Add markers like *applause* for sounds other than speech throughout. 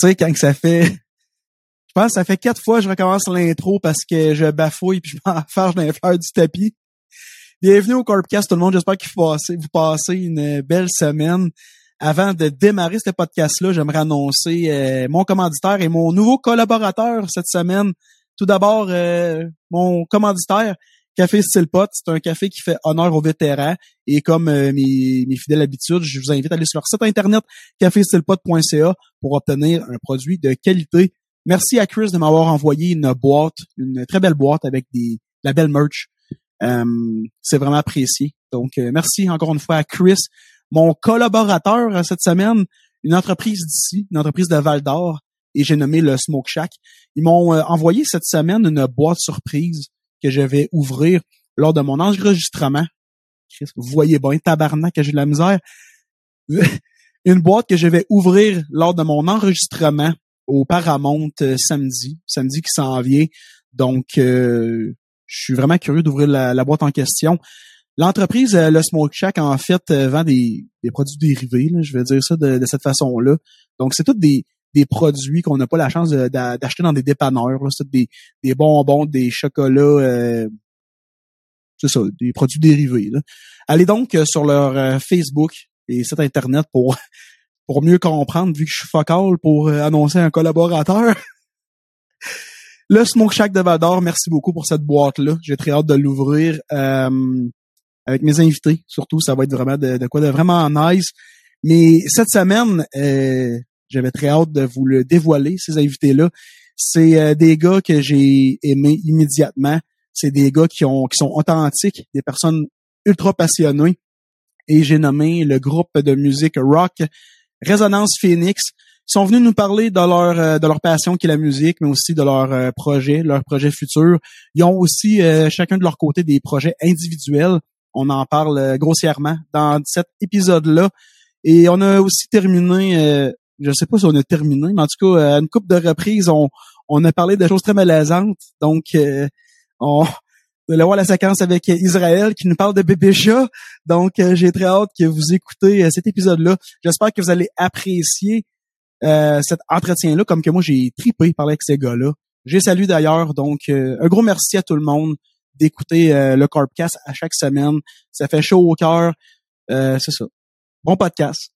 sais, quand que ça fait, je pense que ça fait quatre fois que je recommence l'intro parce que je bafouille puis je m'enfarge *laughs* dans les fleurs du tapis. Bienvenue au Corpcast tout le monde. J'espère que vous passez une belle semaine. Avant de démarrer ce podcast-là, j'aimerais annoncer euh, mon commanditaire et mon nouveau collaborateur cette semaine. Tout d'abord, euh, mon commanditaire, Café Style Pot, c'est un café qui fait honneur aux vétérans. Et comme euh, mes, mes, fidèles habitudes, je vous invite à aller sur leur site internet caféstylepot.ca pour obtenir un produit de qualité. Merci à Chris de m'avoir envoyé une boîte, une très belle boîte avec des la belle merch. c'est vraiment apprécié. Donc, merci encore une fois à Chris mon collaborateur euh, cette semaine, une entreprise d'ici, une entreprise de Val d'Or, et j'ai nommé le Smoke Shack. Ils m'ont euh, envoyé cette semaine une boîte surprise que je vais ouvrir lors de mon enregistrement. Vous voyez bien, tabarnak, j'ai de la misère. *laughs* une boîte que je vais ouvrir lors de mon enregistrement au Paramount euh, samedi, samedi qui s'en vient. Donc, je suis vraiment curieux d'ouvrir la, boîte en question. L'entreprise, euh, le Smoke Shack, en fait, euh, vend des, produits dérivés, je vais dire ça de, cette façon-là. Donc, c'est tous des, produits qu'on n'a pas la chance d'acheter dans des dépanneurs. C'est des, des bonbons, des chocolats, euh, c'est ça, des produits dérivés. Allez donc sur leur Facebook et site Internet pour, *laughs* pour mieux comprendre, vu que je suis focal pour annoncer un collaborateur. *laughs* Le Smoke Shack de Vador, merci beaucoup pour cette boîte-là. J'ai très hâte de l'ouvrir avec mes invités. Surtout, ça va être vraiment de, quoi de vraiment nice. Mais cette semaine, euh, j'avais très hâte de vous le dévoiler, ces invités-là. C'est euh, des gars que j'ai aimés immédiatement. C'est des gars qui ont qui sont authentiques, des personnes ultra passionnées. Et j'ai nommé le groupe de musique rock Résonance Phoenix. Ils sont venus nous parler de leur euh, de leur passion qui est la musique, mais aussi de leur projet, leur projet futur. Ils ont aussi chacun de leur côté des projets individuels on en parle euh, grossièrement dans cet épisode-là. Et on a aussi terminé, euh, je sais pas si on a terminé, mais en tout cas, à une coupe de reprises, on, on a parlé de choses très malaisantes. Donc, euh, on va voir la séquence avec Israël qui nous parle de bébé chat. Donc, j'ai très hâte que vous écoutez cet épisode-là. J'espère que vous allez apprécier cet entretien-là, comme que moi, j'ai tripé parler avec ces gars-là. J'ai salué d'ailleurs. Donc, un gros merci à tout le monde d'écouter euh, le Corpcast à chaque semaine. Ça fait chaud au cœur. Euh, c'est ça. Bon podcast.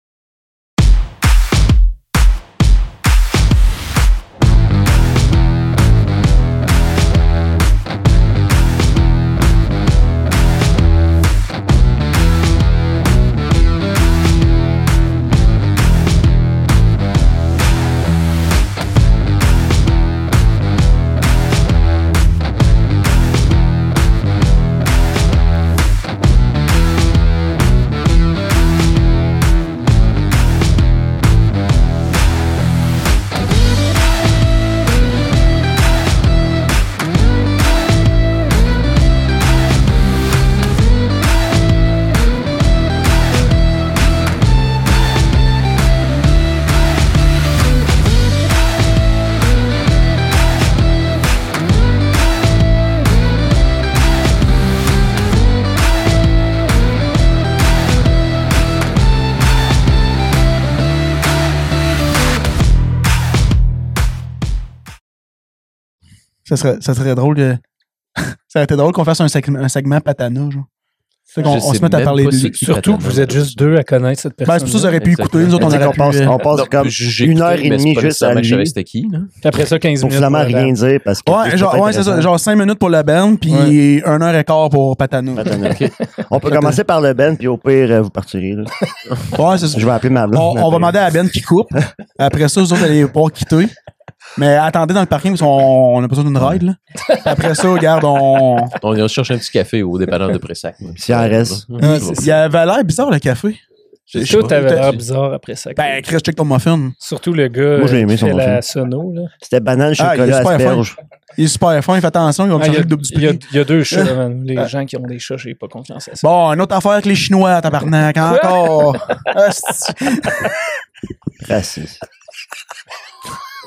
Ça serait, ça serait drôle que. *laughs* ça aurait été drôle qu'on fasse un segment, un segment patana, genre. On, on se met à parler de lui. Surtout que vous êtes juste deux à connaître cette personne. Ben, c'est pour ça que vous auriez pu écouter. Nous autres, on aurait passe, on passe comme une heure et demie juste à lui. C'était qui, après ça, 15 minutes. finalement rien dire parce que. Ouais, genre, ouais, c'est ça. Genre 5 minutes pour la band, puis ouais. 1 heure et quart pour Patana. Patana. *laughs* On peut commencer par le band, puis au pire, euh, vous partirez, là. Ouais, c'est ça. Je vais appeler ma blonde. On, va demander à la band qui coupe. *laughs* Après ça, vous autres, allez pouvoir quitter. Mais attendez dans le parking, parce qu'on a besoin d'une ride, là. après ça, regarde, on. On ira chercher un petit café au dépanneur de Pressac. *laughs* Si en reste. Il y avait l'air bizarre, le café. Tout avait l'air bizarre après ça. Ben, Chris, check ton muffin. Surtout le gars Moi, j'ai aimé qui son fait la sono, là. C'était banane, Ah, il est chocolat, super asperge. Il est super fin, il fait attention, ils vont Ah, il, y a, le double du il y a- prix. il y a deux chats, *laughs* man. Les gens qui ont des chats, j'ai pas confiance à ça. Bon, une autre affaire avec les Chinois, tabarnak, encore. *laughs* Asti. Raciste.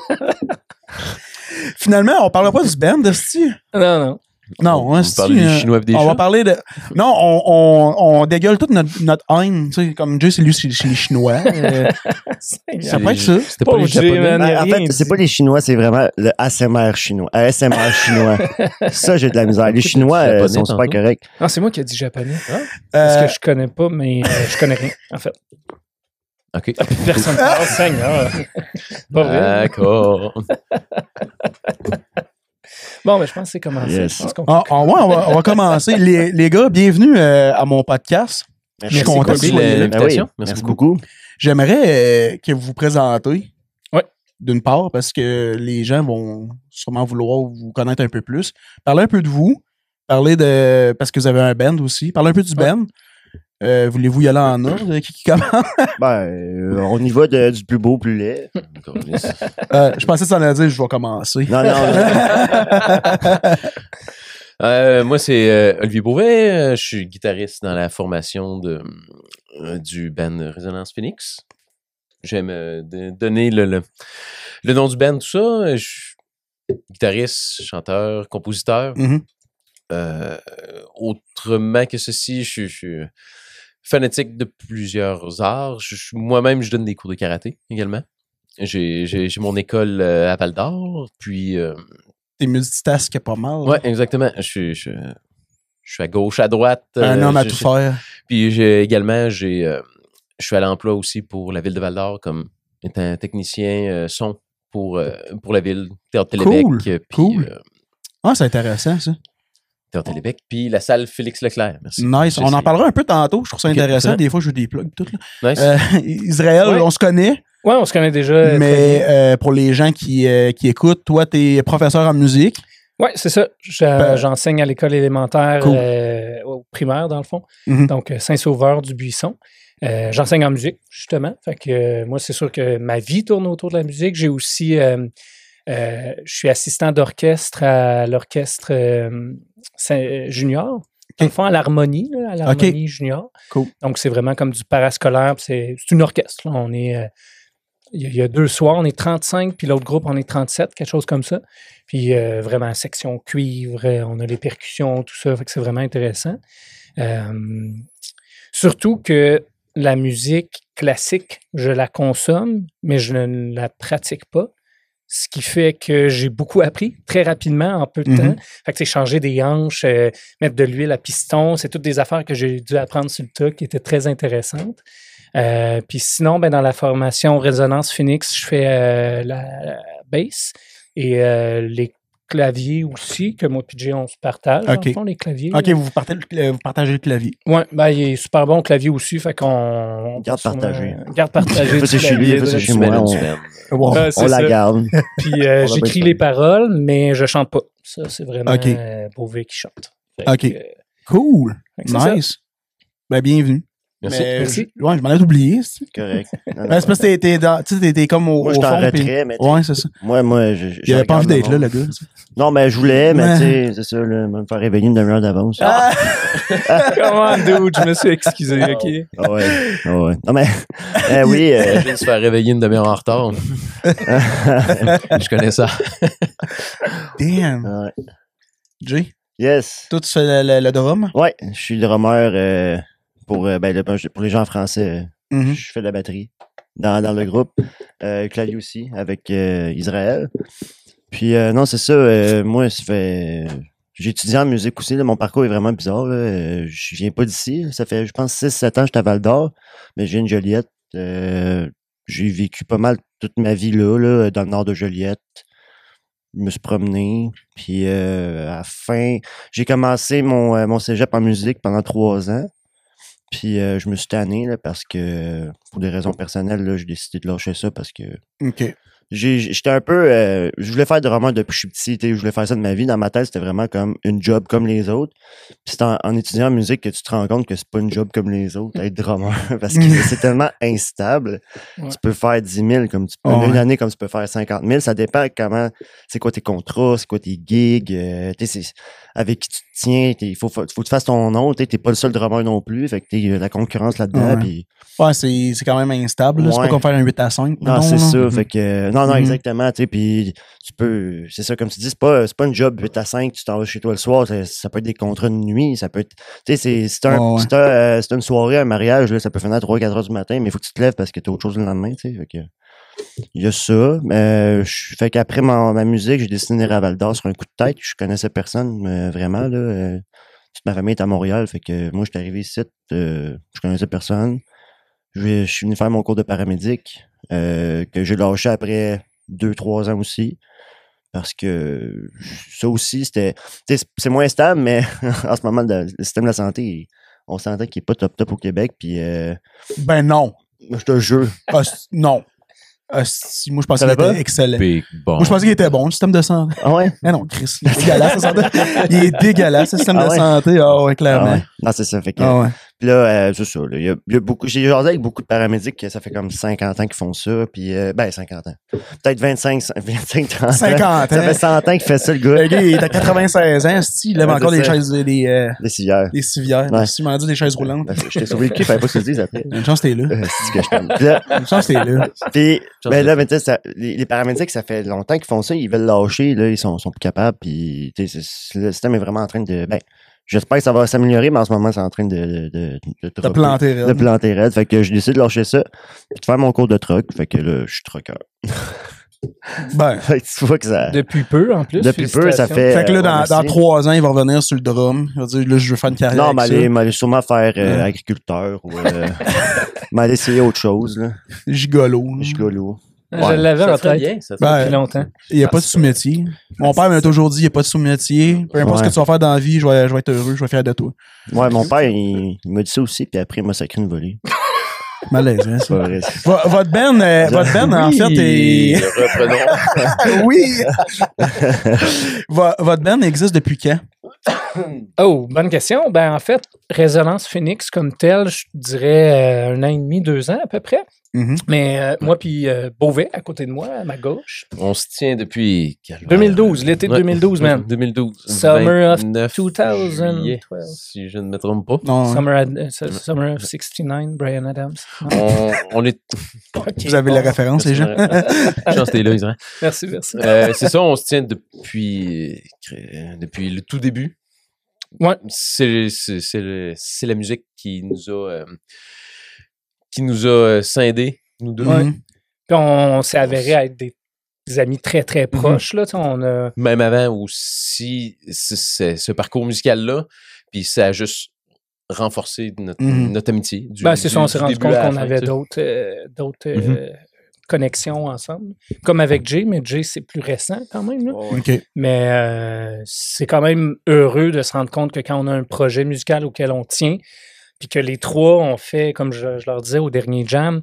*laughs* Finalement, on parlera pas du band, esti. Non, non. Non, hein, on c'est parle des Chinois des On va parler de. Non, on, on, on dégueule toute notre, notre haine. Tu sais, comme Dieu, c'est lui chez, les Chinois. Euh, *laughs* ça peut être ça. C'était pas les Japonais. man. Ben, en fait, c'est pas les Chinois, c'est vraiment le ASMR chinois. ASMR chinois. *laughs* ça, j'ai de la misère. Les Chinois euh, sont super tantôt. corrects. Ah, c'est moi qui ai dit japonais. Parce Euh, que je connais pas, mais euh, je connais rien, en fait. OK. *laughs* Personne ne parle, Seigneur. Pas vrai. D'accord. Bon, mais je pense que c'est commencé. Yes. Je pense qu'on ah, ah, ouais, on va, on va commencer. Les, les gars, bienvenue euh, à mon podcast. Je suis content que vous Merci, soyez là. Ben oui, merci beaucoup. J'aimerais euh, que vous vous présentez. Ouais. D'une part, parce que les gens vont sûrement vouloir vous connaître un peu plus. Parlez un peu de vous. Parlez de. Parce que vous avez un band aussi. Parlez un peu du Ouais. band. Euh, Voulez-vous y aller en ordre? Qui, qui commence? *laughs* Ben, euh, on y va de- du plus beau au plus laid. *laughs* Euh, je pensais que ça allait dire je vais commencer. Non, non, non. *laughs* Euh, moi, c'est euh, Olivier Beauvais. Euh, Je suis guitariste dans la formation de, euh, du band Résonance Phoenix. J'aime euh, de- donner le, le, le nom du band, tout ça. Je suis guitariste, chanteur, compositeur. Mhm. Euh, autrement que ceci, je, suis- fanatique de plusieurs arts. Moi-même, je donne des cours de karaté également. J'ai mon école euh, à Val d'Or, puis euh, T'es multitasque pas mal. Ouais, exactement. Je suis, je, je suis à gauche, à droite. Un euh, homme à tout faire. Puis j'ai également, j'ai, euh, je suis à l'emploi aussi pour la ville de Val d'Or comme étant technicien euh, son pour, euh, pour la ville, Théâtre Télébec. Cool, Puis, cool. Ah, c'est intéressant, ça. Théâtre. Puis la salle Félix Leclerc. Merci. Nice. On en parlera un peu tantôt. Je trouve ça intéressant. Des fois, je joue des plugs. Tout, là. Nice. Euh, Israël, Ouais. on se connaît, Ouais, on se connaît déjà. mais euh, pour les gens qui, euh, qui écoutent, toi, t'es professeur en musique. Ouais, c'est ça. Je- Ben- J'enseigne à l'école élémentaire Cool. euh, au primaire, dans le fond. Mhm. Donc, Saint-Sauveur du Buisson. Euh, J'enseigne en musique, justement. Fait que euh, moi, c'est sûr que ma vie tourne autour de la musique. J'ai aussi. Euh, euh, je suis assistant d'orchestre à l'orchestre euh, Saint- junior. Le fond, à l'harmonie, à l'harmonie junior. Cool. Donc, c'est vraiment comme du parascolaire. C'est une orchestre. là. On est. euh, il y, a- deux soirs, on est 35, puis l'autre groupe, on est 37, quelque chose comme ça. Puis euh, vraiment, section cuivre, euh, on a les percussions, tout ça. Fait que c'est vraiment intéressant. Euh, surtout que la musique classique, je la consomme, mais je ne la pratique pas. Ce qui fait que j'ai beaucoup appris très rapidement en peu de Mhm. temps. Fait que c'est changer des hanches, euh, mettre de l'huile à piston, c'est toutes des affaires que j'ai dû apprendre sur le tas qui étaient très intéressantes. Euh, puis sinon, ben, dans la formation Résonance Phoenix, je fais euh, la, la bass et les claviers aussi, que moi et Jay, on se partage. dans Ok. le fond, les claviers. OK, vous partagez, le- vous partagez le clavier. Ouais, ben, il est super bon au clavier aussi, fait qu'on. on Garde partagé. *laughs* Garde partagé. C'est chez lui, clavier, c'est chez moi. on- On la garde. Puis euh, j'écris les paroles, mais je chante pas. Ça, c'est vraiment Ok. euh, Beauvais qui chante. Fait Ok. que, euh, Cool. Nice. Ben, bienvenue. Merci. Mais, Merci. je- ouais, je m'en ai oublié. c'est- Correct. *laughs* Non, non, Ben, c'est parce que t'es- t'es dans- tu sais, t'es- comme au, Moi, au je suis en fond. puis- retrait, mais tu- Ouais, c'est ça. moi, moi, je, je Il avait pas envie d'être là, le gars. Non, mais je voulais, mais tu sais, c'est ça, là, me faire réveiller une demi-heure d'avance. Ah! *laughs* Comment, dude? Je me suis excusé, OK? Ah ouais. Ah ouais. Non, mais, *laughs* eh oui, euh, Imagine se faire réveiller une demi-heure en retard. je connais ça. Damn. ouais. Jay, yes. toi, tu fais le, le, le drum? Ouais, je suis drummer euh, pour, euh, ben, le- pour les gens français. euh, Mhm. Je fais de la batterie dans, dans le groupe. Euh, clavier aussi, avec euh, Israël. Puis, euh, non, c'est ça. moi, ça fait. J'ai étudié en musique aussi. là, mon parcours est vraiment bizarre. Là. je viens pas d'ici. Ça fait, je pense, 6-7 ans que j'étais à Val d'Or, mais je viens de Joliette. J'ai vécu pas mal toute ma vie là, là, dans le nord de Joliette. Je me suis promené. Puis, à la fin, j'ai commencé mon, mon cégep en musique pendant trois ans. Puis euh, je me suis tanné là, parce que pour des raisons personnelles, là, j'ai décidé de lâcher ça parce que OK. j'étais un peu. euh, je voulais faire de roman depuis que je suis petit. tu sais, Je voulais faire ça de ma vie. Dans ma tête, c'était vraiment comme une job comme les autres. Puis c'est en, en étudiant en musique que tu te rends compte que c'est pas une job comme les autres, être drummer. *laughs* parce que c'est tellement *laughs* instable. Ouais. Tu peux faire 10 000 comme tu peux. Une année comme tu peux faire 50 000. Ça dépend comment. C'est quoi tes contrats, c'est quoi tes gigs. euh, tu sais, c'est- avec qui tu te tiens. Il faut, faut, faut que tu fasses ton nom. Tu n'es pas le seul drummer non plus. Fait que t'es- il y a la concurrence là-dedans. Ouais. Ouais, c'est c'est quand même instable. là. C'est Ouais. pas comme faire un 8 à 5. non, c'est ça. Fait que, euh, Non, non, Mhm. exactement. Tu puis tu peux. C'est ça, comme tu dis, c'est pas, c'est pas une job 8 à 5, tu t'en vas chez toi le soir. Ça, ça peut être des contrats de nuit, ça peut être. Tu sais, c'est, c'est, un, Ouais, ouais. c'est, un, euh, c'est une soirée, un mariage, là, ça peut finir à 3-4 heures du matin, mais il faut que tu te lèves parce que t'as autre chose le lendemain, tu sais. Fait que. Il y a ça. Euh, je- fait qu'après ma, ma musique, j'ai décidé de venir à Val d'Or sur un coup de tête. Je connaissais personne, euh, vraiment, là. euh, toute ma famille est à Montréal. Fait que moi, je suis arrivé ici, euh, je connaissais personne. Je, suis venu faire mon cours de paramédic, que j'ai lâché après deux, trois ans aussi. Parce que ça aussi, c'était. C'est moins stable, mais *laughs* en ce moment, le, le système de la santé, on s'entend qu'il n'est pas top top au Québec. Puis, Ben non. je te jure. Ah, non. Ah, si, moi, je pensais qu'il était excellent. Big bon. Moi, je pensais qu'il était bon, le système de santé. Ah ouais? Mais non, Chris, il est dégueulasse, le santé. Il est dégueulasse, le système Ah de ouais? santé. Ah ouais, Ah clairement. ouais. Non, c'est ça. Fait que, Ah ouais. Puis là, euh, c'est ça. là, Il y y a beaucoup. J'ai jasé avec beaucoup de paramédics que ça fait comme 50 ans qu'ils font ça. Puis, euh, ben, 50 ans. Peut-être 25, 25, 30 ans. 50 ans. Ça fait 100 ans qu'il fait ça, le Le gars. gars, il est à 96 ans, c'ti, il lève Ouais, encore c'est des chaises, des, euh, Des civières. des civières. Ouais. Si dit des chaises roulantes? Ben, je t'ai sauvé le cul, fallait pas que tu le dises après. Une chance, t'es là. Euh, C'est que je là, *laughs* Une chance, t'es là. puis, ben là, mais tu sais, ça- les, les paramédics, ça fait longtemps qu'ils font ça, ils veulent lâcher, là, ils sont, sont plus capables, puis le système est vraiment en train de, ben, j'espère que ça va s'améliorer, mais en ce moment, c'est en train de, de, de, de, T'as dropper, planté, de raide. planter raide. Fait que je décide de lâcher ça, puis de faire mon cours de truck. Fait que là, je suis trucker. *laughs* Ben. *laughs* Fait que tu vois que ça, Depuis peu, en plus. depuis peu, ça fait. Fait que là, euh, dans, trois ans, il va revenir sur le drum. Il va dire, là, je veux faire une carrière. Non, mais aller, ça. m'aller sûrement faire euh, agriculteur ou euh, *laughs* m'aller essayer autre chose, là. Gigolo. Gigolo. Je l'avais Ça en te fait tête bien, ça te Ben, depuis longtemps. Il n'y a pas de sous-métier. Mon père m'a toujours dit, il n'y a pas de sous-métier. Peu importe Ouais. ce que tu vas faire dans la vie, je vais, je vais être heureux, je vais fier de toi. Ouais, mon père, il, il m'a dit ça aussi, puis après, il m'a sacré une volée. *laughs* Malaise, hein, C'est ça. Votre band, euh, votre band en fait, est... Reprenons. *laughs* oui! Vo- votre band existe depuis quand? *coughs* Oh, bonne question. Ben, en fait, Résonance Phoenix comme tel, je dirais euh, un an et demi, deux ans à peu près. Mhm. Mais euh, moi puis euh, Beauvais, à côté de moi, à ma gauche. On se tient depuis. calvaire. 2012, l'été de Ouais. 2012, man. 2012. Summer of 29 2012. juillet, si je ne me trompe pas. Non, Summer, Ad- euh, Summer of 69, Brian Adams. On, on est. *laughs* Vous avez la référence, les gens? Chance, *laughs* t'es là, Israël. Merci, merci. Euh, c'est ça, on se tient depuis, euh, depuis le tout début. Ouais. C'est, c'est, c'est, le- c'est la musique qui nous a, euh, qui nous a euh, scindés, nous deux. Mhm. Puis on, on s'est avéré être des, des amis très, très proches. Là, on a, Même avant aussi, ce parcours musical-là, puis ça a juste renforcé notre, Mhm. notre amitié. Du, ben, c'est ça, on s'est du rendu compte qu'on avait d'autres euh, d'autres Mhm. euh, connexions ensemble. Comme avec Jay, mais Jay, c'est plus récent quand même. là. OK. Mais euh, c'est quand même heureux de se rendre compte que quand on a un projet musical auquel on tient, puis que les trois ont fait, comme je, je leur disais au dernier jam,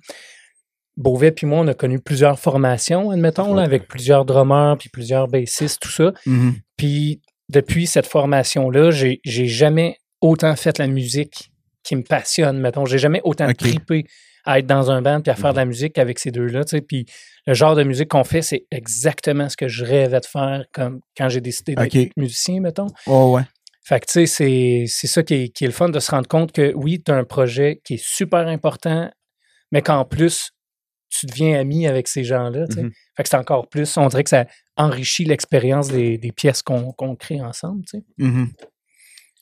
Beauvais puis moi, on a connu plusieurs formations, admettons, là, avec plusieurs drummers, puis plusieurs bassistes, tout ça. Mhm. Puis depuis cette formation-là, j'ai j'ai jamais autant fait la musique qui me passionne, mettons. J'ai jamais autant Ok. trippé à être dans un band puis à faire de la musique avec ces deux-là, tu sais. Puis le genre de musique qu'on fait, c'est exactement ce que je rêvais de faire comme quand j'ai décidé d'être musicien, mettons. Oh, ouais. Fait que, tu sais, c'est- c'est ça qui est, qui est le fun de se rendre compte que oui, tu as un projet qui est super important, mais qu'en plus, tu deviens ami avec ces gens-là. Mhm. Fait que c'est encore plus, on dirait que ça enrichit l'expérience des, des pièces qu'on qu'on crée ensemble. tu sais.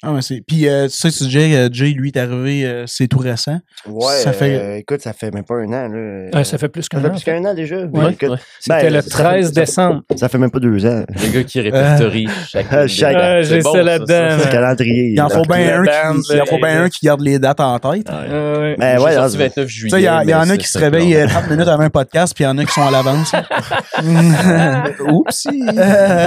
Ah, mais c'est. Puis, euh, tu sais, tu disais, euh, Jay, lui, est arrivé, euh, c'est tout récent. Ouais, Ça fait- euh, écoute, ça fait même pas un an, là. Ouais, ça fait plus Ça qu'un fait an. plus qu'un an déjà. Ouais. Écoute, Ouais. C'était ben, le ça fait- 13 ça fait- décembre. Ça fait même pas deux ans. Le gars qui répertorie chaque. Chaque- Ah, C'est j'ai bon, ça ça, là-dedans. ça, Le man. calendrier. Il en faut bien un, band, qui- il en faut un qui garde les dates en tête. Ouais. Ah ouais. Mais J'ai ouais, là, 29 Tu juillet. sais, il y, en a qui c'est se réveillent long. euh, 30 minutes avant un podcast, puis il y en a qui sont à l'avance. *laughs* Euh,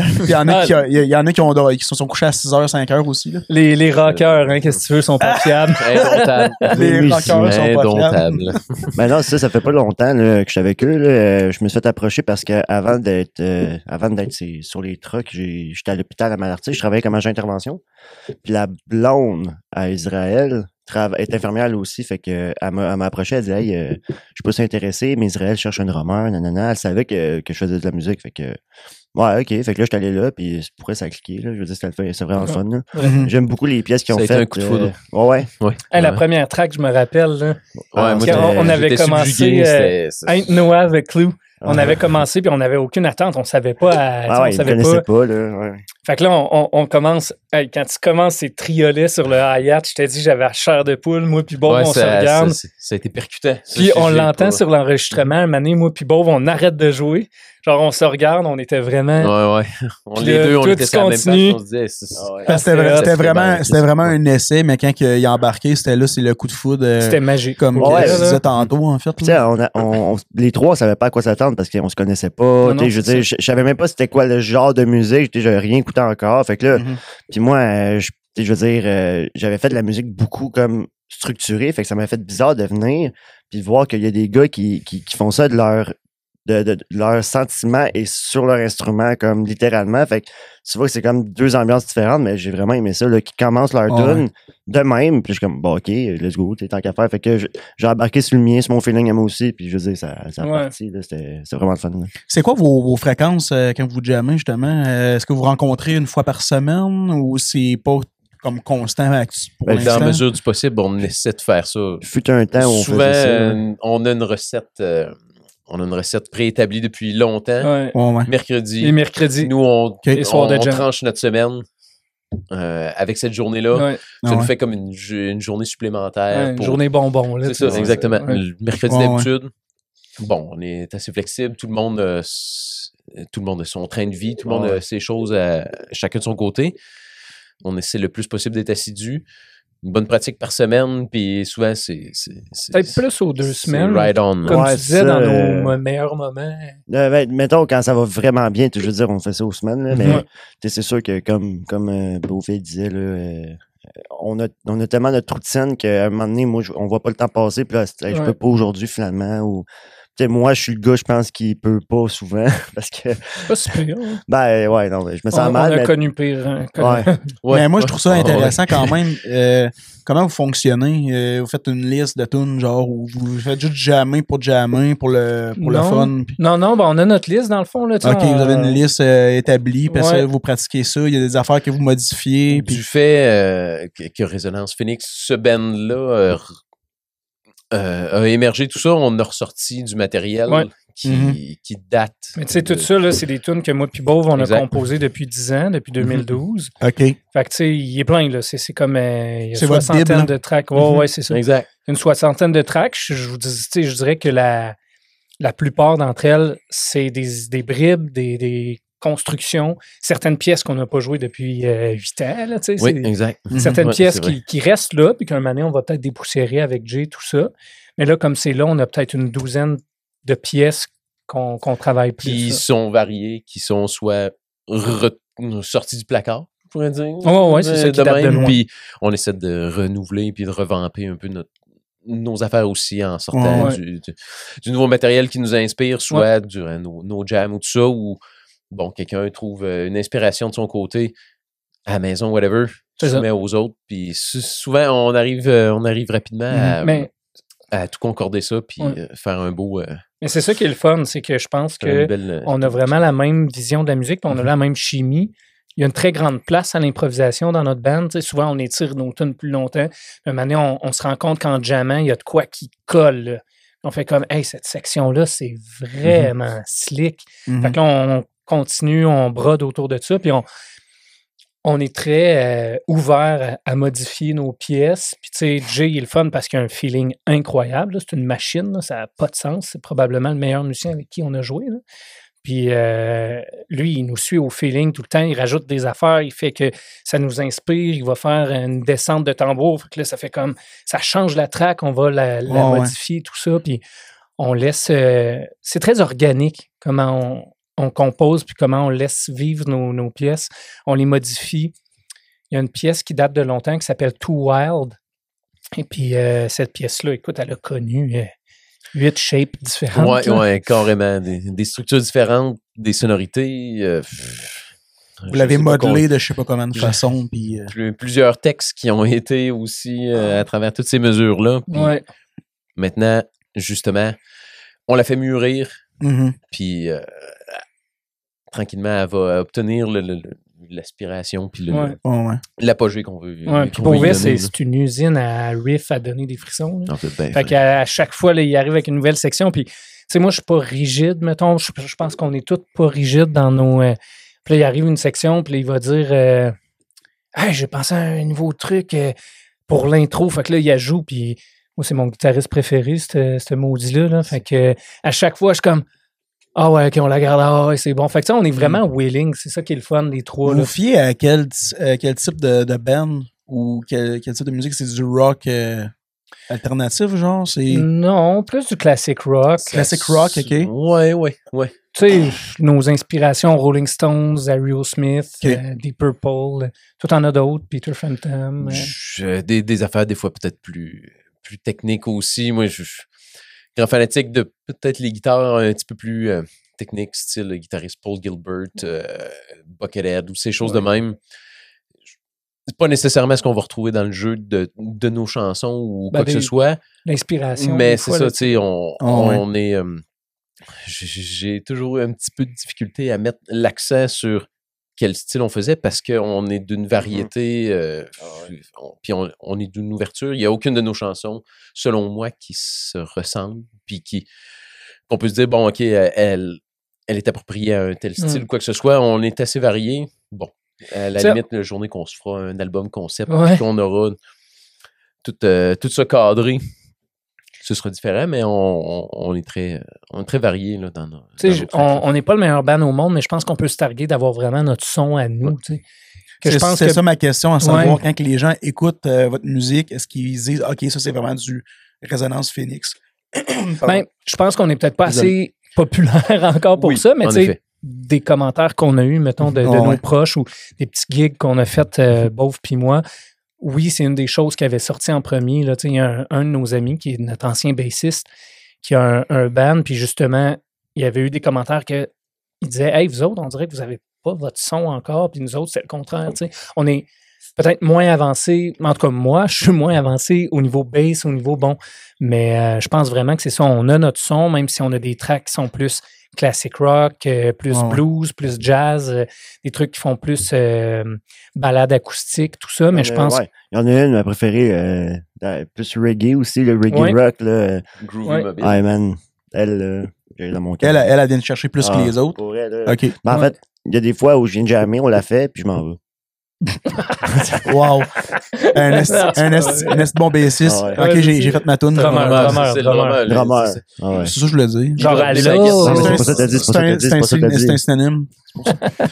puis il y en a Ah. qui, il y en a qui, ont, qui se sont couchés à 6h, 5h aussi. Là. Les, les rockers, hein, qu'est-ce que tu veux, sont pas *laughs* fiables. *laughs* Les rockers sont pas fiables. Ben *laughs* non, ça, ça fait pas longtemps là, que je suis avec eux. Là, Euh, je me suis fait approcher parce que avant d'être euh, avant d'être ces- sur les trucks, j'étais à l'hôpital à Malartic, je travaillais comme agent d'intervention. Puis la blonde à Israël est infirmière elle aussi, fait que elle m'a approché, elle dit Hey, euh, je suis pas intéressé, mais Israël cherche un drummer, nanana. Elle savait que, que je faisais de la musique, fait que Ouais, ok. Fait que là, j'étais allé là, puis pourquoi ça a cliqué, là. Je veux dire, c'était le fun- c'est vraiment le fun, là. J'aime beaucoup les pièces qu'ils Ça ont a été faites. un coup de foudre. euh, ouais, ouais. Hey, La Ouais. première track, je me rappelle, là, Ouais, moi, on avait commencé, subjugué, euh, Ain't No Have a Clue. On avait commencé, puis on n'avait aucune attente. On savait pas. à- Ah on ouais, savait pas. pas, là. ouais. Fait que là, on, on- on commence. hey, quand tu commences ces triolets sur le hi-hat, je t'ai dit, j'avais la chair de poule. Moi, puis Bob, Ouais, on se ça, regarde. ça, ça a été percutant. Ça, Puis on l'entend sur l'enregistrement. Un moment donné, moi, puis Bob, on arrête de jouer. Genre, on se regarde, on était vraiment. Ouais, ouais. *laughs* On, les deux, on était sur la même page. continues. On se disait, Ah C'était vraiment, c'était vraiment un essai, mais quand il a embarqué, c'était là, c'est le coup de foudre. euh, C'était magique. comme Ouais, disais tantôt, en fait. Puis, tu sais, là. on a- on- on- les trois, on savait pas à quoi s'attendre parce qu'on se connaissait pas. Non, non, je veux je, je savais même pas c'était quoi le genre de musique. J'avais rien écouté encore. Fait que là, Mhm. puis moi, euh, je, veux dire, euh, j'avais fait de la musique beaucoup comme structurée. Fait que ça m'a fait bizarre de venir puis de voir qu'il y a des gars qui, qui, qui font ça de leur de, de, de leur sentiment et sur leur instrument comme littéralement fait que tu vois que c'est comme deux ambiances différentes mais j'ai vraiment aimé ça là, qui commencent leur Ouais. tune de même puis je suis comme bon ok let's go t'es tant qu'à faire fait que je- j'ai embarqué sur le mien sur mon feeling à moi aussi puis je veux dire ça, ça a Ouais. parti là, c'était vraiment le fun. C'est quoi vos, vos fréquences euh, quand vous jammez, justement? Euh, Est-ce que vous rencontrez une fois par semaine ou c'est pas comme constant pour Ben, Dans la mesure du possible, on essaie de faire ça. fut un temps où on Souvent, faisait ça là. euh, on a une recette, euh, on a une recette préétablie depuis longtemps. Ouais. Ouais, ouais. Mercredi, Les mercredis. nous on, on- tranche notre semaine euh, avec cette journée-là. Ouais. Ça Ah nous ouais. fait comme une, journée supplémentaire. Ouais, une pour- journée bonbon. là, C'est ça, exactement. Ouais. Le mercredi Ouais, ouais. d'habitude, bon, on est assez flexible. Tout le monde, euh, s- tout le monde a son train de vie, tout le monde a ses choses à chacun de son côté. On essaie le plus possible d'être assidu. Une bonne pratique par semaine, puis souvent c'est. Peut-être plus aux deux semaines. Ride on. Comme Ouais, tu disais, ça, dans nos euh, meilleurs moments. Euh, ben, mettons, quand ça va vraiment bien, tu- je veux dire, on fait ça aux semaines, là, mais c'est sûr que comme, comme euh, Beauvais disait, là, euh, on, a, on a tellement notre trou de scène qu'à un moment donné, moi, je- on voit pas le temps passer, puis là, je Ouais. peux pas aujourd'hui finalement. Ou, sais, moi, je suis le gars, je pense, qui peut pas souvent, *laughs* parce que, Pas si pire. hein. ben, ouais, non, je me On, sens on mal, a mais connu pire. hein, Ouais. *laughs* Ouais, mais moi, je trouve ça ouais. intéressant quand même. Euh, comment vous fonctionnez? Euh, vous faites une liste de tunes, genre, où vous faites juste jammer pour jammer, pour le, pour le fun. Non, non, ben, on a notre liste dans le fond. Là, OK, on- vous avez une liste euh, établie, puis Ouais. ça, vous pratiquez ça. Il y a des affaires que vous modifiez. Puis... du fait euh, que, que Résonance Phoenix, ce band-là euh, euh, a émergé, tout ça, on a ressorti du matériel Ouais. qui, Mhm. qui date. Mais tu sais, tout ça, là, c'est des tunes que moi puis Bove, on a composé depuis 10 ans, depuis 2012. OK. Fait que, tu sais, il est plein, là. C'est c'est comme, euh, il y a C'est votre soixantaine Bible, là. de tracks. Ouais, Mhm. ouais, c'est ça. Exact. Une soixantaine de tracks. Je, je vous dis, tu sais, je dirais que la, la plupart d'entre elles, c'est des, des bribes, des, des constructions, certaines pièces qu'on n'a pas jouées depuis euh, 8 ans, là. Oui, exact. *laughs* certaines pièces qui, qui restent là, puis qu'un moment donné, on va peut-être dépoussiérer avec Jay, tout ça. Mais là, comme c'est là, on a peut-être une douzaine de pièces qu'on travaille plus. Qui sont variés, qui sont soit sortis du placard, je pourrais dire. Ouais, ouais, c'est ça qui de date de même. loin. Puis on essaie de renouveler puis de revamper un peu notre nos affaires aussi en sortant Ouais. Du, du- du nouveau matériel qui nous inspire, soit durant nos, nos jams ou tout ça, ou bon, quelqu'un trouve euh, une inspiration de son côté à la maison, whatever, C'est ça. met aux autres. Puis sou- souvent, on arrive, euh, on arrive rapidement à. Mais, à tout concorder ça, puis Ouais. euh, faire un beau. euh, mais c'est ça qui est le fun, c'est que je pense que belle, euh, on a vraiment la même vision de la musique, puis on a Mhm. la même chimie. Il y a une très grande place à l'improvisation dans notre band. Tu souvent, on étire nos tunes plus longtemps. Un moment donné, on, on se rend compte qu'en jammant, il y a de quoi qui colle. là. On fait comme, hey, cette section-là, c'est vraiment slick. Fait que là, on continue, on brode autour de ça, puis on, on est très euh, ouvert à, à modifier nos pièces. Puis, tu sais, Jay, il est le fun parce qu'il a un feeling incroyable. C'est une machine, là, ça n'a pas de sens. C'est probablement le meilleur musicien avec qui on a joué. là. Puis, euh, lui, il nous suit au feeling tout le temps. Il rajoute des affaires. Il fait que ça nous inspire. Il va faire une descente de tambour. Fait que là, ça fait comme. Ça change la track. On va la, la Ouais, ouais. modifier, tout ça. Puis, on laisse. euh, c'est très organique comment on, on compose puis comment on laisse vivre nos, nos pièces. On les modifie. Il y a une pièce qui date de longtemps qui s'appelle Too Wild. Et puis, euh, cette pièce-là, écoute, elle a connu euh, huit shapes différentes. Ouais, là. ouais, carrément. Des, des structures différentes, des sonorités. euh, Vous l'avez modelé de je sais pas comment de façon. Puis, euh, plus- plusieurs textes qui ont été aussi euh, à travers toutes ces mesures-là. Ouais. Maintenant, justement, on la fait mûrir, mhm. puis euh, tranquillement, elle va obtenir le- le- le- l'aspiration, puis le- Ouais. le- Ouais, ouais. l'apogée qu'on veut. Ouais, qu'on puis pour vrai, c'est une usine à riff à donner des frissons. En fait, ben, Fait qu'à à chaque fois, là, il arrive avec une nouvelle section. Puis sais, moi, je suis pas rigide, mettons. Je, je pense qu'on est tous pas rigides dans nos. euh, puis là, il arrive une section, puis là, il va dire euh, Hey, j'ai pensé à un nouveau truc euh, pour l'intro. Fait que là, il ajoute, puis moi, c'est mon guitariste préféré, ce ce maudit-là. là. Fait que à chaque fois, je suis comme Ah ouais, ok, on la garde. Ah ouais, c'est bon. Fait que ça, on est vraiment willing. C'est ça qui est le fun, les trois. Vous Là. vous fiez à quel, euh, quel type de, de band ou quel, quel type de musique? C'est du rock euh, alternatif, genre? C'est Non, plus du classic rock. classic rock, OK? Ouais, ouais, ouais. Tu sais, nos inspirations, Rolling Stones, Aerosmith, Ok. euh, Deep Purple, tout en a d'autres, Peter Phantom. euh. Je- des, des affaires des fois peut-être plus, plus techniques aussi. Moi, je je suis grand fanatique de peut-être les guitares un petit peu plus euh, techniques, style le guitariste Paul Gilbert, euh, Buckethead ou ces choses de même. C'est pas nécessairement ce qu'on va retrouver dans le jeu de, de nos chansons ou Ben, quoi que ce soit. L'inspiration. Mais c'est ça, tu sais, on, Ah ouais. on est. euh, j'ai toujours eu un petit peu de difficulté à mettre l'accent sur quel style on faisait parce qu'on est d'une variété, euh, on- puis on, on est d'une ouverture. Il n'y a aucune de nos chansons, selon moi, qui se ressemble, puis qui qu'on peut se dire, bon, OK, euh, elle, elle est appropriée à un tel style Mm. ou quoi que ce soit. On est assez varié. Bon, à la limite, la journée qu'on se fera un album concept, Ouais. qu'on aura tout, euh, tout ça cadré, ce sera différent, mais on, on- on est très, on est très varié là, dans nos. On n'est pas le meilleur band au monde, mais je pense qu'on peut se targuer d'avoir vraiment notre son à nous. je C'est pense c'est que ça ma question, à savoir Ouais. quand que les gens écoutent euh, votre musique, est-ce qu'ils disent OK, ça c'est vraiment du résonance Phoenix? *clears throat* Ben, je pense qu'on n'est peut-être pas Désolé. assez populaire *laughs* encore pour Oui, ça, mais tu sais, des commentaires qu'on a eus, mettons, de, nos ouais. proches ou des petits gigs qu'on a fait, euh, *laughs* Beauve puis moi, oui, c'est une des choses qui avait sorti en premier. Il y a un, de nos amis qui est notre ancien bassiste qui a un, band, puis justement, il y avait eu des commentaires que il disait Hey, vous autres, on dirait que vous n'avez pas votre son encore, puis nous autres, c'est le contraire. On est peut-être moins avancé, en tout cas, moi, je suis moins avancé au niveau bass, au niveau bon, mais euh, je pense vraiment que c'est ça. On a notre son, même si on a des tracks qui sont plus classic rock, euh, plus Ouais, ouais. blues, plus jazz, euh, des trucs qui font plus euh, balade acoustique, tout ça, mais je pense. ouais. Il y en a une, ma préférée, euh, plus reggae aussi, le reggae Ouais. rock, là. Groovy Ouais. Mobile. Ah, man. Elle, euh, j'ai dans mon cœur. elle, elle, elle vient de chercher plus que Ah, les autres. elle. OK. Mais en fait, il y a des fois où je viens de jammer, on l'a fait, puis je m'en vais. *laughs* Wow. un esti bon bassiste. Ah ouais. OK, j'ai fait ma toune. Là. c'est là, ça que je voulais dire. Genre Il à drop des l'os, baguettes, C'est un- synonyme.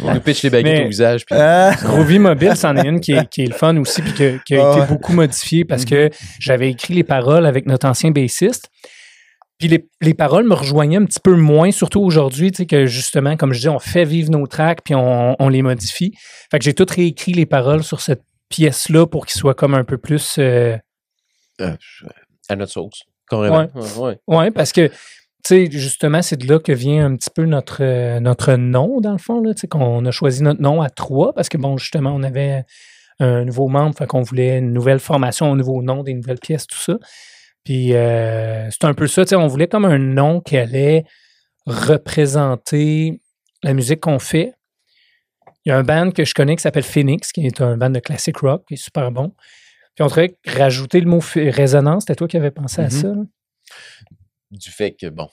Il nous pitch les baguettes au visage. Puis... Euh, Groovy Mobile, c'en est une qui est, qui est le fun aussi, puis que- qui a Ah été beaucoup modifiée parce que j'avais écrit les paroles avec notre ancien bassiste. Puis les, les paroles me rejoignaient un petit peu moins, surtout aujourd'hui, tu sais, que justement, comme je dis, on fait vivre nos tracks puis on, on les modifie. Fait que j'ai tout réécrit les paroles sur cette pièce-là pour qu'ils soient comme un peu plus. euh, Euh, à notre sauce. Carrément. Ouais. Ouais, ouais. Ouais, parce que, tu sais, justement, c'est de là que vient un petit peu notre, euh, notre nom, dans le fond, là, tu sais, qu'on a choisi notre nom à trois, parce que, bon, justement, on avait un nouveau membre, fait qu'on voulait une nouvelle formation, un nouveau nom, des nouvelles pièces, tout ça. Puis, euh, c'est un peu ça, tu sais, on voulait comme un nom qui allait représenter la musique qu'on fait. Il y a un band que je connais qui s'appelle Phoenix, qui est un band de classic rock, qui est super bon. Puis on que rajouter le mot résonance, c'était toi qui avais pensé à Mhm. ça. là? Du fait que, bon,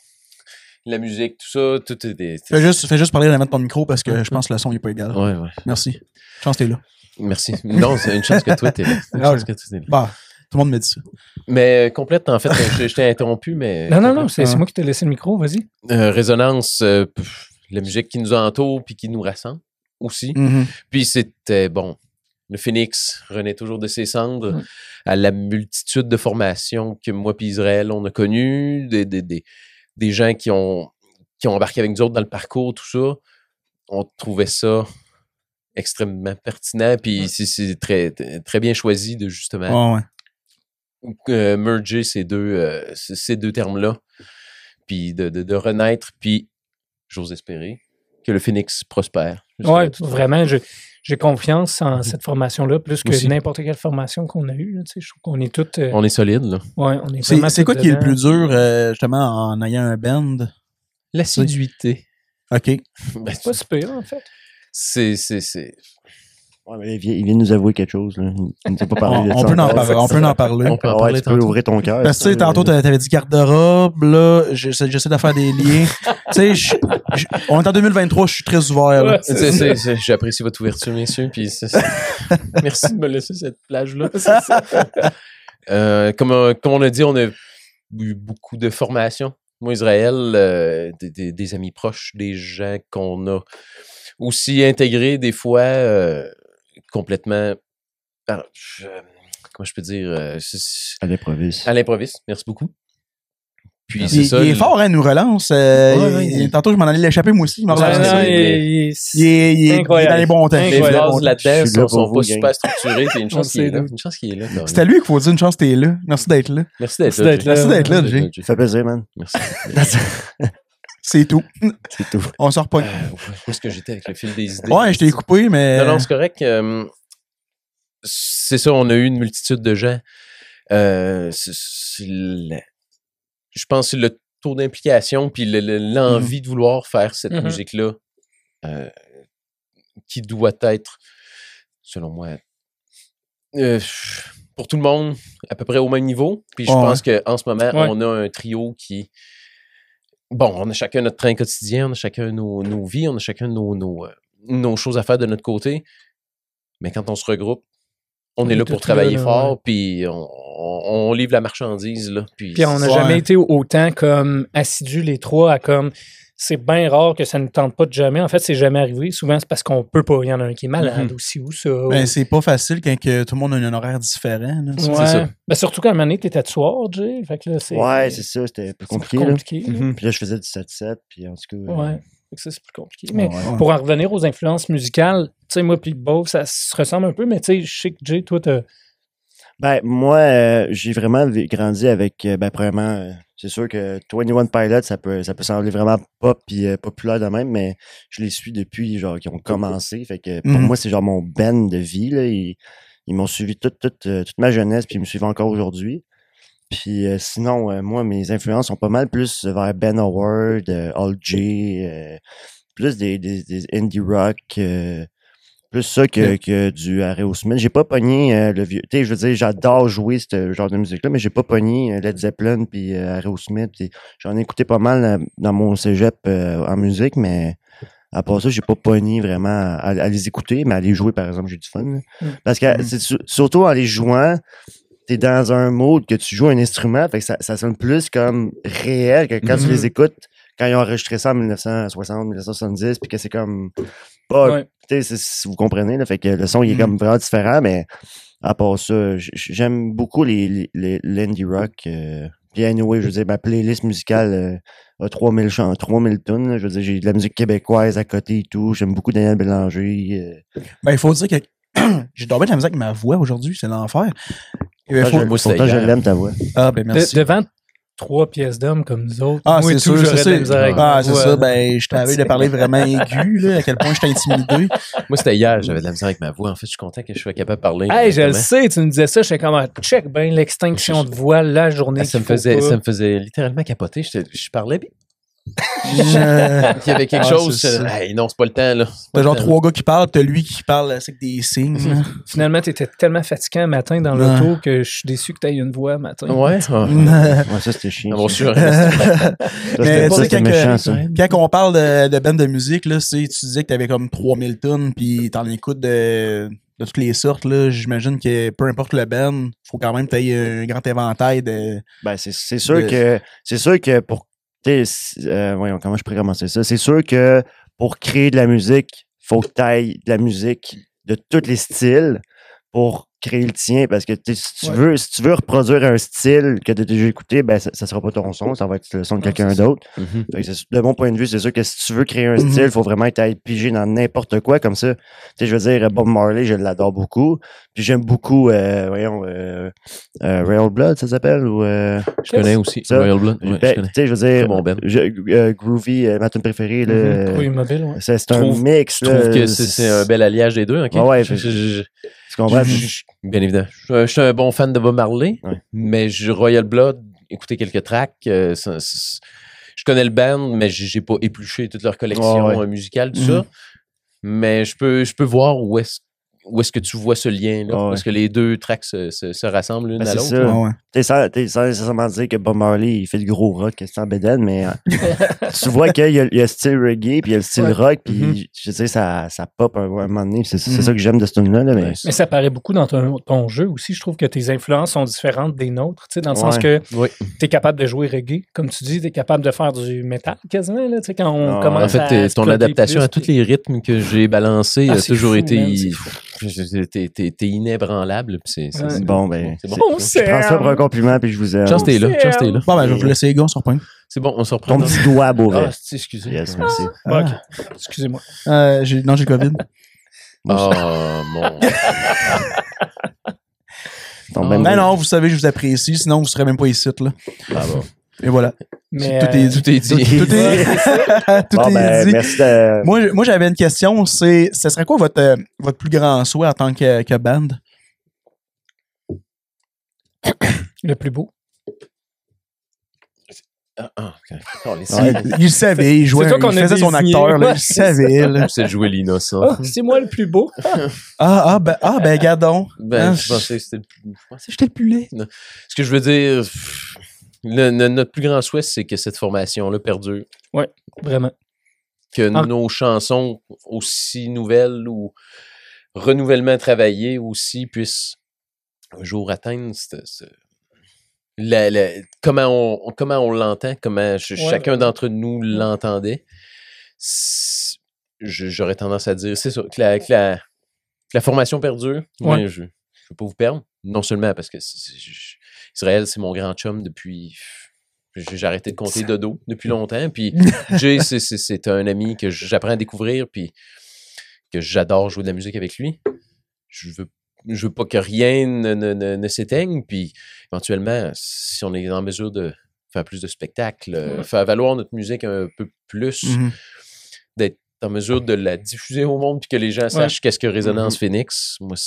la musique, tout ça, tout est. des- Fais juste, fais juste parler de la mettre ton micro parce que je pense que le son n'est pas égal. Ouais, ouais. Merci. Chance, t'es là. Merci. Non, c'est une chance que toi, t'es là. Une Ah, chance je- que toi, t'es là. Bah, le monde me dit ça. Mais euh, complète, en fait, je, je t'ai interrompu, mais. Non, non, non, c'est Ah. moi qui t'ai laissé le micro, vas-y. Euh, résonance, euh, pff, la musique qui nous entoure puis qui nous rassemble aussi. Mhm. Puis c'était bon. Le phénix renaît toujours de ses cendres Mm. à la multitude de formations que moi puis Israël on a connues, des, des, des, des gens qui ont, qui ont embarqué avec nous autres dans le parcours, tout ça. On trouvait ça extrêmement pertinent. Puis c'est- c'est très, très bien choisi de justement Ouais, ouais. Euh, merger ces deux, euh, ces deux termes-là, puis de, de, de renaître, puis j'ose espérer que le phénix prospère. Oui, vraiment, j'ai confiance en cette formation-là, plus que n'importe quelle formation qu'on a eue. là, tu sais, Je trouve qu'on est tous. euh, On est solide, là. ouais, on est C'est vraiment c'est quoi qui est le plus dur, euh, justement, en ayant un band? L'assiduité. OK. Ben, C'est pas si pire, en fait. c'est... Ouais, mais il vient, il vient de nous avouer quelque chose. Là. Il nous a pas parlé de on ça peut en parler. On peut en parler. On peut en ouais, parler tu peux ouvrir ton cœur. Parce que, tu sais, tantôt, t'a- t'avais dit garde-robe, là, j'essaie j'essaie de faire des liens. *laughs* tu sais, je- je- on est en 2023, je suis très ouvert, là. Ouais, C'est- c'est- c'est- J'apprécie votre ouverture, messieurs. Puis c'est- c'est- *laughs* Merci de me laisser cette plage-là. *laughs* Euh, comme, on- comme on a dit, on a eu beaucoup de formations. Moi, Israël, euh, des, des- des amis proches, des gens qu'on a aussi intégrés des fois euh, complètement. par- je- comment je peux dire euh, c'est- c'est- À l'improviste. À l'improviste. Merci beaucoup. Puis Il, c'est ça. il est le- fort, hein, il nous relance. euh, Ouais, il- ouais, il- il- tantôt, je m'en allais l'échapper, moi aussi. Il, non, non, il- il- il- il, est, il, est, il est dans les bons temps. Les est phrases là-dedans là sont, vous, pas gang. super structurées. puis une chance qu'il est là. d'où. Une chance qu'il est là. Caroline. C'est à lui qu'il faut dire une chance que t'es là. Merci d'être là. Merci d'être là. Merci d'être là, Jay. Ça fait plaisir, man. Merci. C'est tout. *laughs* C'est tout. On sort pas. Euh, où est-ce que j'étais avec le fil des idées? Ouais, je t'ai coupé, mais. Non, non, c'est correct. euh, c'est ça, on a eu une multitude de gens. Euh, c'est- c'est le- je pense que c'est le taux d'implication puis le- le- l'envie de vouloir faire cette Mhm. musique-là euh, qui doit être, selon moi, euh, pour tout le monde, à peu près au même niveau. Puis je Ouais. pense qu'en ce moment, Ouais. on a un trio qui. Bon, on a chacun notre train quotidien, on a chacun nos, nos vies, on a chacun nos, nos, euh, nos choses à faire de notre côté. Mais quand on se regroupe, on, On est est là pour travailler là, fort, puis on, on- on livre la marchandise. Là, puis Puis on n'a jamais été autant comme assidus les trois à comme c'est bien rare que ça ne tente pas de jamais. En fait, c'est jamais arrivé. Souvent, c'est parce qu'on peut pas. Il y en a un qui est malade Mhm. aussi ou ça. Ben, c'est pas facile quand que tout le monde a un horaire différent. là. Ouais. ça. Ben, surtout qu'à un moment donné, t'étais de soir, Jay. Fait que là, c'est. Ouais, c'est ça. C'était plus c'est compliqué. plus là. compliqué. Mhm. Puis là, je faisais du 7-7. Puis en tout cas. euh, Ouais. Fait que ça, c'est plus compliqué. Mais ouais. pour en revenir aux influences musicales, tu sais, moi puis Beau, ça se ressemble un peu, mais tu sais, je sais que Jay, toi, t'as. Ben, moi, euh, j'ai vraiment grandi avec, euh, ben, premièrement, euh, c'est sûr que 21 Pilots, ça peut, ça peut sembler vraiment pop et euh, populaire de même, mais je les suis depuis, genre, qu'ils ont commencé. Fait que pour Mhm. moi, c'est genre mon band de vie, là. Ils, ils m'ont suivi toute, toute, euh, toute ma jeunesse, puis ils me suivent encore aujourd'hui. Puis euh, sinon, euh, moi, mes influences sont pas mal plus vers Ben Howard, All J, plus des, des, des indie rock, plus ça que, que du Aerosmith. J'ai pas pogné euh, le vieux. Tu sais, je veux dire, j'adore jouer ce genre de musique-là, mais j'ai pas pogné euh, Led Zeppelin puis euh, puis J'en ai écouté pas mal euh, dans mon cégep en musique, mais à part ça, j'ai pas pogné vraiment à, à les écouter, mais à les jouer, par exemple, j'ai du fun. là. Mm. Parce que Mm. c'est su- surtout en les jouant, t'es dans un mode que tu joues un instrument, fait que ça, ça sonne plus comme réel que quand tu les écoutes, quand ils ont enregistré ça en 1960, 1970, puis que c'est comme pas Ouais. si vous comprenez, là, fait que le son, il est Mm. comme vraiment différent, mais à part ça, j'aime beaucoup les, les, l'indie rock. Euh, puis anyway, je veux dire, ma playlist musicale euh, a 3000 chants, 3000 tunes. là. Je veux dire, j'ai de la musique québécoise à côté et tout. J'aime beaucoup Daniel Bélanger. euh. Ben, il faut dire que *clears throat* j'ai dormi de la musique avec ma voix aujourd'hui, c'est l'enfer. Pourtant, faut- je, l'aime ta voix. Ah, ben, De- merci. devant trois pièces d'hommes comme nous autres. Ah, c'est sûr, c'est avec Ah, c'est ça. Ben, je t'avais de parler vraiment aigu, là, à quel point j'étais intimidé. Moi, c'était hier, j'avais de la misère avec ma voix. En fait, je suis content que je sois capable de parler. Hey, je le sais, tu me disais ça, j'étais comme, check ben l'extinction de voix la journée. Ah, ça, me faisait, ça me faisait littéralement capoter. Je parlais, il y avait quelque Ah, chose. Hey, non, c'est pas le temps, là. T'as le genre trois gars qui parlent, t'as lui qui parle avec des signes. là. Finalement, t'étais tellement fatiguant un matin dans Ouais. l'auto que je suis déçu que t'aies une voix un matin. Ouais. Ouais, *laughs* ça, c'était chiant. Bon, sûr. Mais tu ça, sais, *laughs* quand méchant, ça. Quand on parle de, de band de musique, là, c'est, tu disais que t'avais comme 3000 tonnes, puis t'en écoutes de, de toutes les sortes. Là. J'imagine que peu importe le band, faut quand même que t'aies un grand éventail de... Ben, c'est, c'est sûr de- que c'est sûr que pour tu euh, comment je pourrais commencer ça? C'est sûr que pour créer de la musique, faut que tu de la musique de tous les styles pour créer le tien parce que tu sais, si tu Ouais. veux si tu veux reproduire un style que tu as déjà écouté ben ça, ça sera pas ton son ça va être le son de quelqu'un d'autre Mhm. De mon point de vue c'est sûr que si tu veux créer un Mhm. style il faut vraiment ailles piger dans n'importe quoi comme ça tu sais je veux dire Bob Marley je l'adore beaucoup puis j'aime beaucoup euh, voyons euh, euh, Royal Blood ça s'appelle ou euh, Je connais aussi. Ça, Royal Blood. Ouais, ben, je connais. tu sais, je veux dire, bon je- euh, Groovy, euh, ma tune préférée, Oui, ouais. c'est un Trouve- mix. Je trouve là, que c'est un bel alliage des deux. ok? Ouais, ouais, Je- je- comprends? je- je- Bien évidemment. Je, je suis un bon fan de Bob Marley, Ouais. mais je, Royal Blood, écouter quelques tracks, euh, je connais le band, mais j'ai pas épluché toute leur collection ouais. euh, musicale, tout Mhm. ça. Mais je peux, je peux voir où est-ce où est-ce que tu vois ce lien-là? Ah ouais. Parce que les deux tracks se, se- se rassemblent l'une Ben, à c'est l'autre. ça. Ouais, ouais. T'es sans, nécessairement dire que Bob Marley, il fait du gros rock, c'est en bédaine, mais euh, *laughs* tu vois qu'il y, a- il y a le style reggae, puis il y a le style Ouais. rock, puis Mhm. je sais, ça, ça pop un, un moment donné. C'est c'est Mhm. ça que j'aime de ce tune-là, là, mais ça paraît beaucoup dans ton, ton jeu aussi. Je trouve que tes influences sont différentes des nôtres, tu sais, dans le sens que. Oui. tu es capable de jouer reggae, comme tu dis, tu es capable de faire du métal quasiment, là, tu sais, quand on Ah, commence En fait, à ton adaptation plus, à tous les rythmes que j'ai balancés Ah, a c'est toujours fou, été. T'es t'es- t'es inébranlable. c'est- c'est- Ouais. c'est bon, ben, C'est bon. Je c'est prends ça pour un compliment, puis je vous aime. Chance, t'es là. Chance, t'es là. Bon, ben, je vais vous laisser les gars, on se reprend. C'est bon, on se reprend. Ton petit doigt, Beauvais. Ah, c'est- excusez. Yes, merci. Ah, ok. Excusez-moi. Euh, j'ai- non, j'ai le COVID. *laughs* Oh, mon. Oh. ben- non, vous savez, je vous apprécie, sinon vous serez même pas ici, là. Bravo. Et voilà. Mais, tout est euh, dit. Tout est dit. Tout est, tout *laughs* Bon, est ben, dit. merci de... Moi, moi j'avais une question, c'est, ce serait quoi votre, euh, votre plus grand souhait en tant que, que band? *coughs* le plus beau. Ah, ok. Oh, Ouais, il le savait, il jouait, il faisait son acteur, là, il savait, là. C'est jouer l'innocent. Ah, c'est moi le plus beau. Ah, ah, ben, ah, ben, gadon. Ben, Ah, je pensais que c'était le plus. je pensais- J'étais le plus laid. Ce que je veux dire, pff, le- le- notre plus grand souhait, c'est que cette formation-là perdure. Vraiment. Que nos chansons, aussi nouvelles ou renouvellement travaillées aussi, puissent un jour atteindre la- la- comment on, comment on l'entend, comment Ouais, chacun d'entre nous l'entendait. J'aurais tendance à dire, c'est que la, que la- que la formation perdure. Ouais. je ne veux pas vous perdre. Non seulement parce que je- Israël, c'est mon grand chum depuis. J'ai arrêté de compter de dos depuis longtemps. Puis *laughs* Jay, c'est- un ami que j'apprends à découvrir, puis que j'adore jouer de la musique avec lui. Je veux, je veux pas que rien ne, ne- ne- ne s'éteigne, puis éventuellement, si on est en mesure de faire plus de spectacles, euh, Ouais. faire valoir notre musique un peu plus, Mhm. d'être en mesure de la diffuser au monde, puis que les gens sachent qu'est-ce que Résonance Phoenix, moi,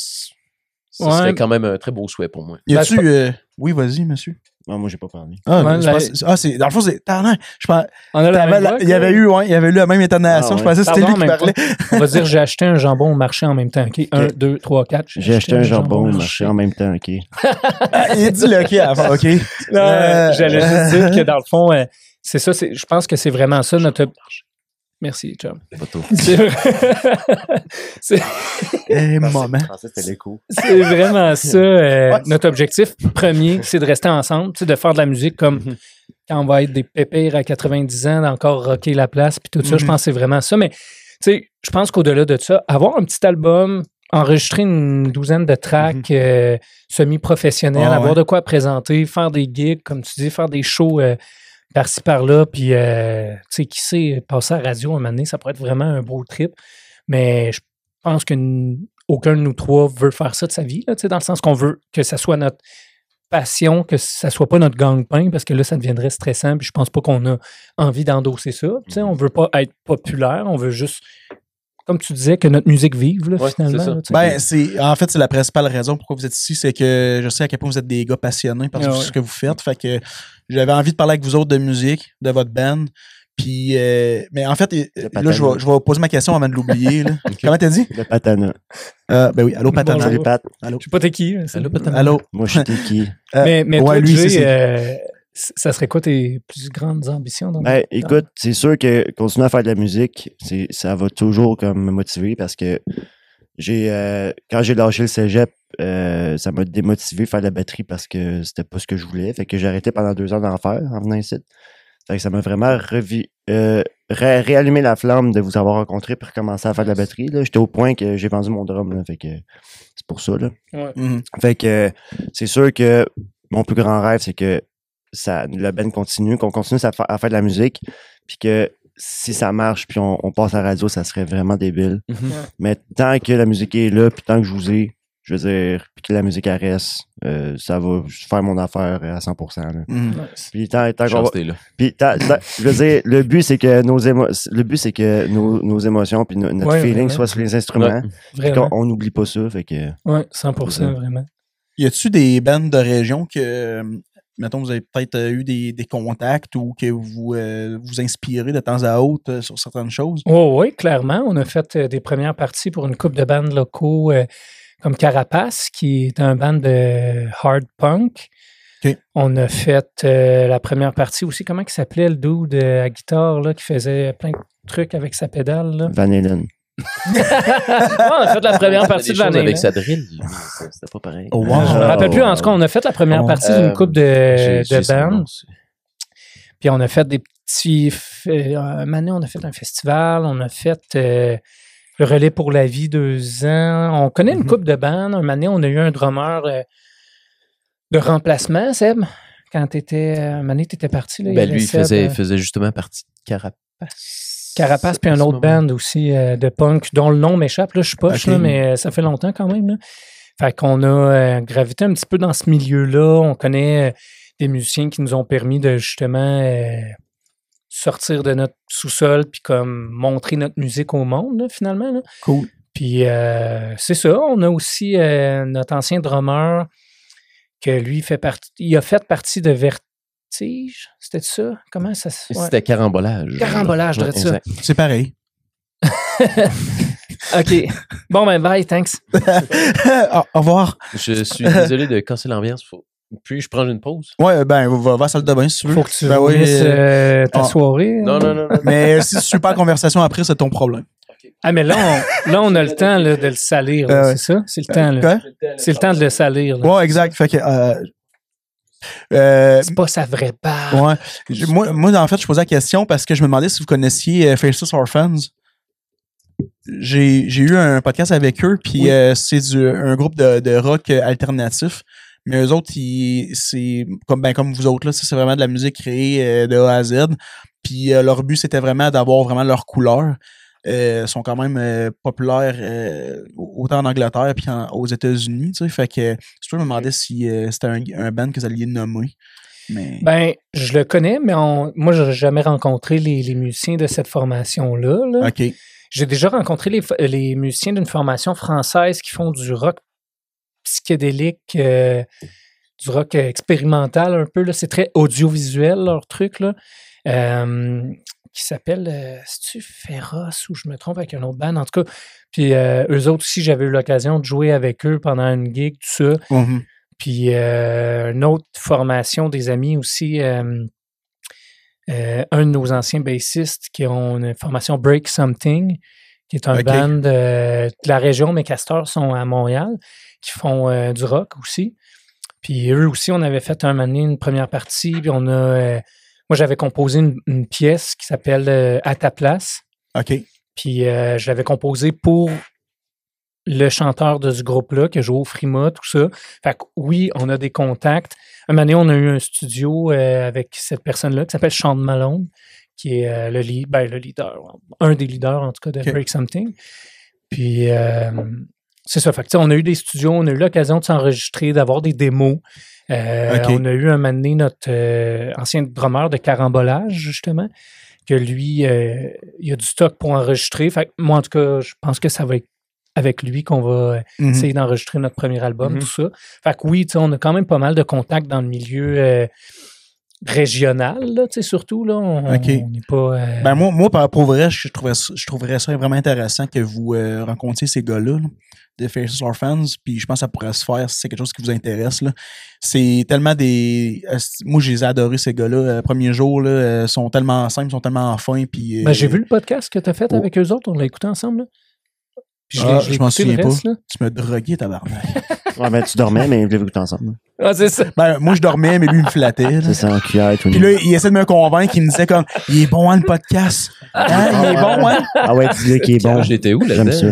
ce Ouais. serait quand même un très beau souhait pour moi. Y Ben, a-tu, euh, oui, vas-y, monsieur. Ah, moi, j'ai pas parlé. Ah, Ouais, je la- pense- ah, c'est, dans le fond, c'est, je pense, On a la t'avais même la- voix, il y avait eu, ouais, il y avait eu la même intonation, Ah, je ouais. pensais que c'était lui qui parlait. On va dire j'ai acheté un jambon au marché en même temps. OK? Un, deux, trois, quatre. J'ai acheté un jambon au marché en même temps, OK. Ah, il dit le OK avant, OK. Non, Euh, J'allais juste dire que dans le fond, euh, c'est ça. c'est- Je pense que c'est vraiment ça notre. Merci, Chum. C'est *laughs* *laughs* c'est- Eh, c'est vraiment ça. euh, Ouais. notre objectif premier, c'est de rester ensemble, de faire de la musique comme Mhm. quand on va être des pépères à 90 ans, d'encore rocker la place, puis tout ça. Je Mhm. pense que c'est vraiment ça. Mais tu sais, je pense qu'au-delà de ça, avoir un petit album, enregistrer une douzaine de tracks euh, semi-professionnels, Ah, avoir ouais. de quoi présenter, faire des gigs, comme tu dis, faire des shows euh, par-ci par-là, puis euh, tu sais, qui sait, passer à la radio un moment donné, ça pourrait être vraiment un beau trip. Mais je pense qu'aucun de nous trois veut faire ça de sa vie, là, tu sais, dans le sens qu'on veut que ça soit notre passion, que ça soit pas notre gang-pain, parce que là, ça deviendrait stressant, puis je pense pas qu'on a envie d'endosser ça. Tu sais, on veut pas être populaire, on veut juste, comme tu disais, que notre musique vive, là, Ouais, finalement. c'est ça. là, tu sais. Ben, c'est, en fait, c'est la principale raison pourquoi vous êtes ici, c'est que je sais à quel point vous êtes des gars passionnés par Ah ouais. ce que vous faites. Fait que j'avais envie de parler avec vous autres de musique, de votre band. Puis, euh, mais en fait, là, je vais, je vais poser ma question avant de l'oublier. là. *laughs* Comment t'as dit? Le patana. Euh, ben oui, allô, Patana. Bonjour. Salut, Pat. Allô. je sais pas t'es qui. hein, Allô, Patana. Allô. Moi, je suis qui? *laughs* Euh, mais mais ouais, toi, lui, c'est- euh, ça serait quoi tes plus grandes ambitions? Dans Ben, écoute, c'est sûr que continuer à faire de la musique, c'est, ça va toujours comme me motiver parce que j'ai, euh, quand j'ai lâché le cégep, euh, ça m'a démotivé de faire de la batterie parce que c'était pas ce que je voulais. Fait que j'ai arrêté pendant deux ans d'en faire en venant ici. Fait que ça m'a vraiment revi, euh, ré- réallumé la flamme de vous avoir rencontré pour recommencer à faire de la batterie. Là. J'étais au point que j'ai vendu mon drum. Là, fait que c'est pour ça. Là. Mhm. Fait que c'est sûr que mon plus grand rêve, c'est que ça, le band continue, qu'on continue à, fa- à faire de la musique, puis que si ça marche, puis on, on passe à la radio, ça serait vraiment débile. Mhm. Mais tant que la musique est là, puis tant que je vous ai, je veux dire, puis que la musique elle reste, euh, ça va faire mon affaire à 100%. Là. Mhm. Nice. Puis tant, tant qu'on va- puis tant- tant- je veux dire, le but c'est que nos émo- le but c'est que nos, nos émotions puis no- notre Ouais, feeling vraiment. soient sur les instruments. Ouais. On n'oublie pas ça. Fait que Ouais, 100%, Ouais. vraiment. Y a-tu des bandes de région que, mettons, vous avez peut-être euh, eu des, des contacts ou que vous euh, vous inspirez de temps à autre euh, sur certaines choses? Oh, oui, clairement. On a fait euh, des premières parties pour une coupe de bandes locaux euh, comme Carapace, qui est un band de hard punk. On a fait euh, la première partie aussi. Comment il s'appelait le dude euh, à guitare là, qui faisait plein de trucs avec sa pédale? Là? Van Halen. *laughs* Ouais, on a fait la première partie de l'année. avec sa drill. C'était pas pareil. Oh, wow. Je me rappelle plus. En tout cas, on a fait la première Oh. partie Euh, d'une coupe de, de bandes. Puis on a fait des petits. euh, un année, on a fait un festival. On a fait euh, le relais pour la vie deux ans. On connaît une Mhm. coupe de bandes. Un année, on a eu un drummer euh, de remplacement, Seb. Quand tu étais. Tu étais parti. Là, il Ben, lui, il Seb, faisait, euh, faisait justement partie de Carapace. Carapace, puis un autre band aussi euh, de punk dont le nom m'échappe. Là, je suis poche, là, mais euh, ça fait longtemps quand même. Là. Fait qu'on a euh, gravité un petit peu dans ce milieu-là. On connaît euh, des musiciens qui nous ont permis de justement euh, sortir de notre sous-sol puis comme montrer notre musique au monde, là, finalement. là. Cool. Puis euh, c'est ça. On a aussi euh, notre ancien drummer que lui fait partie. Il a fait partie de Vertige. C'était ça? Comment ça se. ouais. C'était carambolage. Carambolage, je dirais ça. C'est pareil. *laughs* OK. Bon, ben, bye, thanks. *laughs* au au revoir. Je suis désolé de casser l'ambiance. Faut... Puis-je prendre une pause? Ouais, ben, va, va à la salle de bain si tu veux. Faut que tu Ben oui, finisses, euh, ta ah. soirée. Non, hein. non, non. non. *laughs* Mais si tu suis pas conversation après, c'est ton problème. Ah, mais là, on, là, on a le temps là, de le salir. Euh, c'est ça? C'est le temps. là. Quoi? C'est le temps de le salir. là. Ouais, exact. Fait que, euh, euh, C'est pas sa vraie barbe. ouais. Je- Moi, moi, en fait, je posais la question parce que je me demandais si vous connaissiez euh, Faceless Orphans. J'ai j'ai eu un podcast avec eux, puis Oui. euh, c'est du- un groupe de, de rock euh, alternatif. Mais eux autres, c'est comme ben comme vous autres là, c'est vraiment de la musique créée euh, de A à Z. Puis euh, leur but c'était vraiment d'avoir vraiment leur couleur. Euh, ils sont quand même euh, populaires euh, autant en Angleterre puis aux États-Unis, tu sais. Fait que je me demandais si c'était un, un band que vous alliez nommer. Mais Ben, je le connais, mais on- moi, je n'ai jamais rencontré les, les musiciens de cette formation-là. là. ok, J'ai déjà rencontré les musiciens d'une formation française qui font du rock psychédélique, euh, du rock expérimental un peu. C'est très audiovisuel, leur truc. Là. Euh, qui s'appelle, euh, c'est-tu Féroce ou je me trompe avec un autre band, en tout cas. Puis euh, eux autres aussi, j'avais eu l'occasion de jouer avec eux pendant une gig, tout ça. Mhm. Puis euh, une autre formation des amis aussi, un de nos anciens bassistes qui ont une formation Break Something, qui est un band de la région, mais Castors sont à Montréal, qui font euh, du rock aussi. Puis eux aussi, on avait fait un moment donné une première partie, puis on a... euh, moi, j'avais composé une, une pièce qui s'appelle euh, À ta place. ok, Puis je l'avais composé pour le chanteur de ce groupe-là, qui a joué au Frima, tout ça. Fait que oui, on a des contacts. Un moment donné, on a eu un studio avec cette personne-là qui s'appelle Sean Malone, qui est le, ben, le leader, un des leaders en tout cas de. Break Something. Puis euh, c'est ça. Fait que, tu sais, on a eu des studios, on a eu l'occasion de s'enregistrer, d'avoir des démos. Euh. On a eu un moment donné notre euh, ancien drummer de carambolage, justement, que lui, euh, il a du stock pour enregistrer. Fait que moi, en tout cas, je pense que ça va être avec lui qu'on va Mhm. essayer d'enregistrer notre premier album, Mhm. tout ça. Fait que oui, tu sais, on a quand même pas mal de contacts dans le milieu euh, régional, là, tu sais, surtout. Là, on Ok. on n'est pas. euh, Ben moi, moi par- pour vrai, je trouverais, ça- je trouverais ça vraiment intéressant que vous euh, rencontriez ces gars-là, là, de Faces Orphans, puis je pense que ça pourrait se faire si c'est quelque chose qui vous intéresse. là. C'est tellement des... euh, moi, je les ai adorés, ces gars-là. Euh, premier jour, là, euh, sont tellement simples, sont tellement fins, puis... ben, j'ai euh, vu le podcast que tu as fait oh. avec eux autres, on l'a écouté ensemble. Là. Puis je l'ai- Ah, je m'en souviens reste, là. Tu m'as drogué, tabarnak. *laughs* Ouais, ben, tu dormais, mais vous l'avez écouté ensemble. Ah, c'est ça. ben, moi, je dormais, mais lui, il me flattait. là. C'est ça, en cuillère, tout Puis là, il essaie de me convaincre, il me disait comme, il est bon, hein, le podcast? Hein, il est bon, hein? Ah ouais, dis-le qui est bon. J'étais où J'aime ça.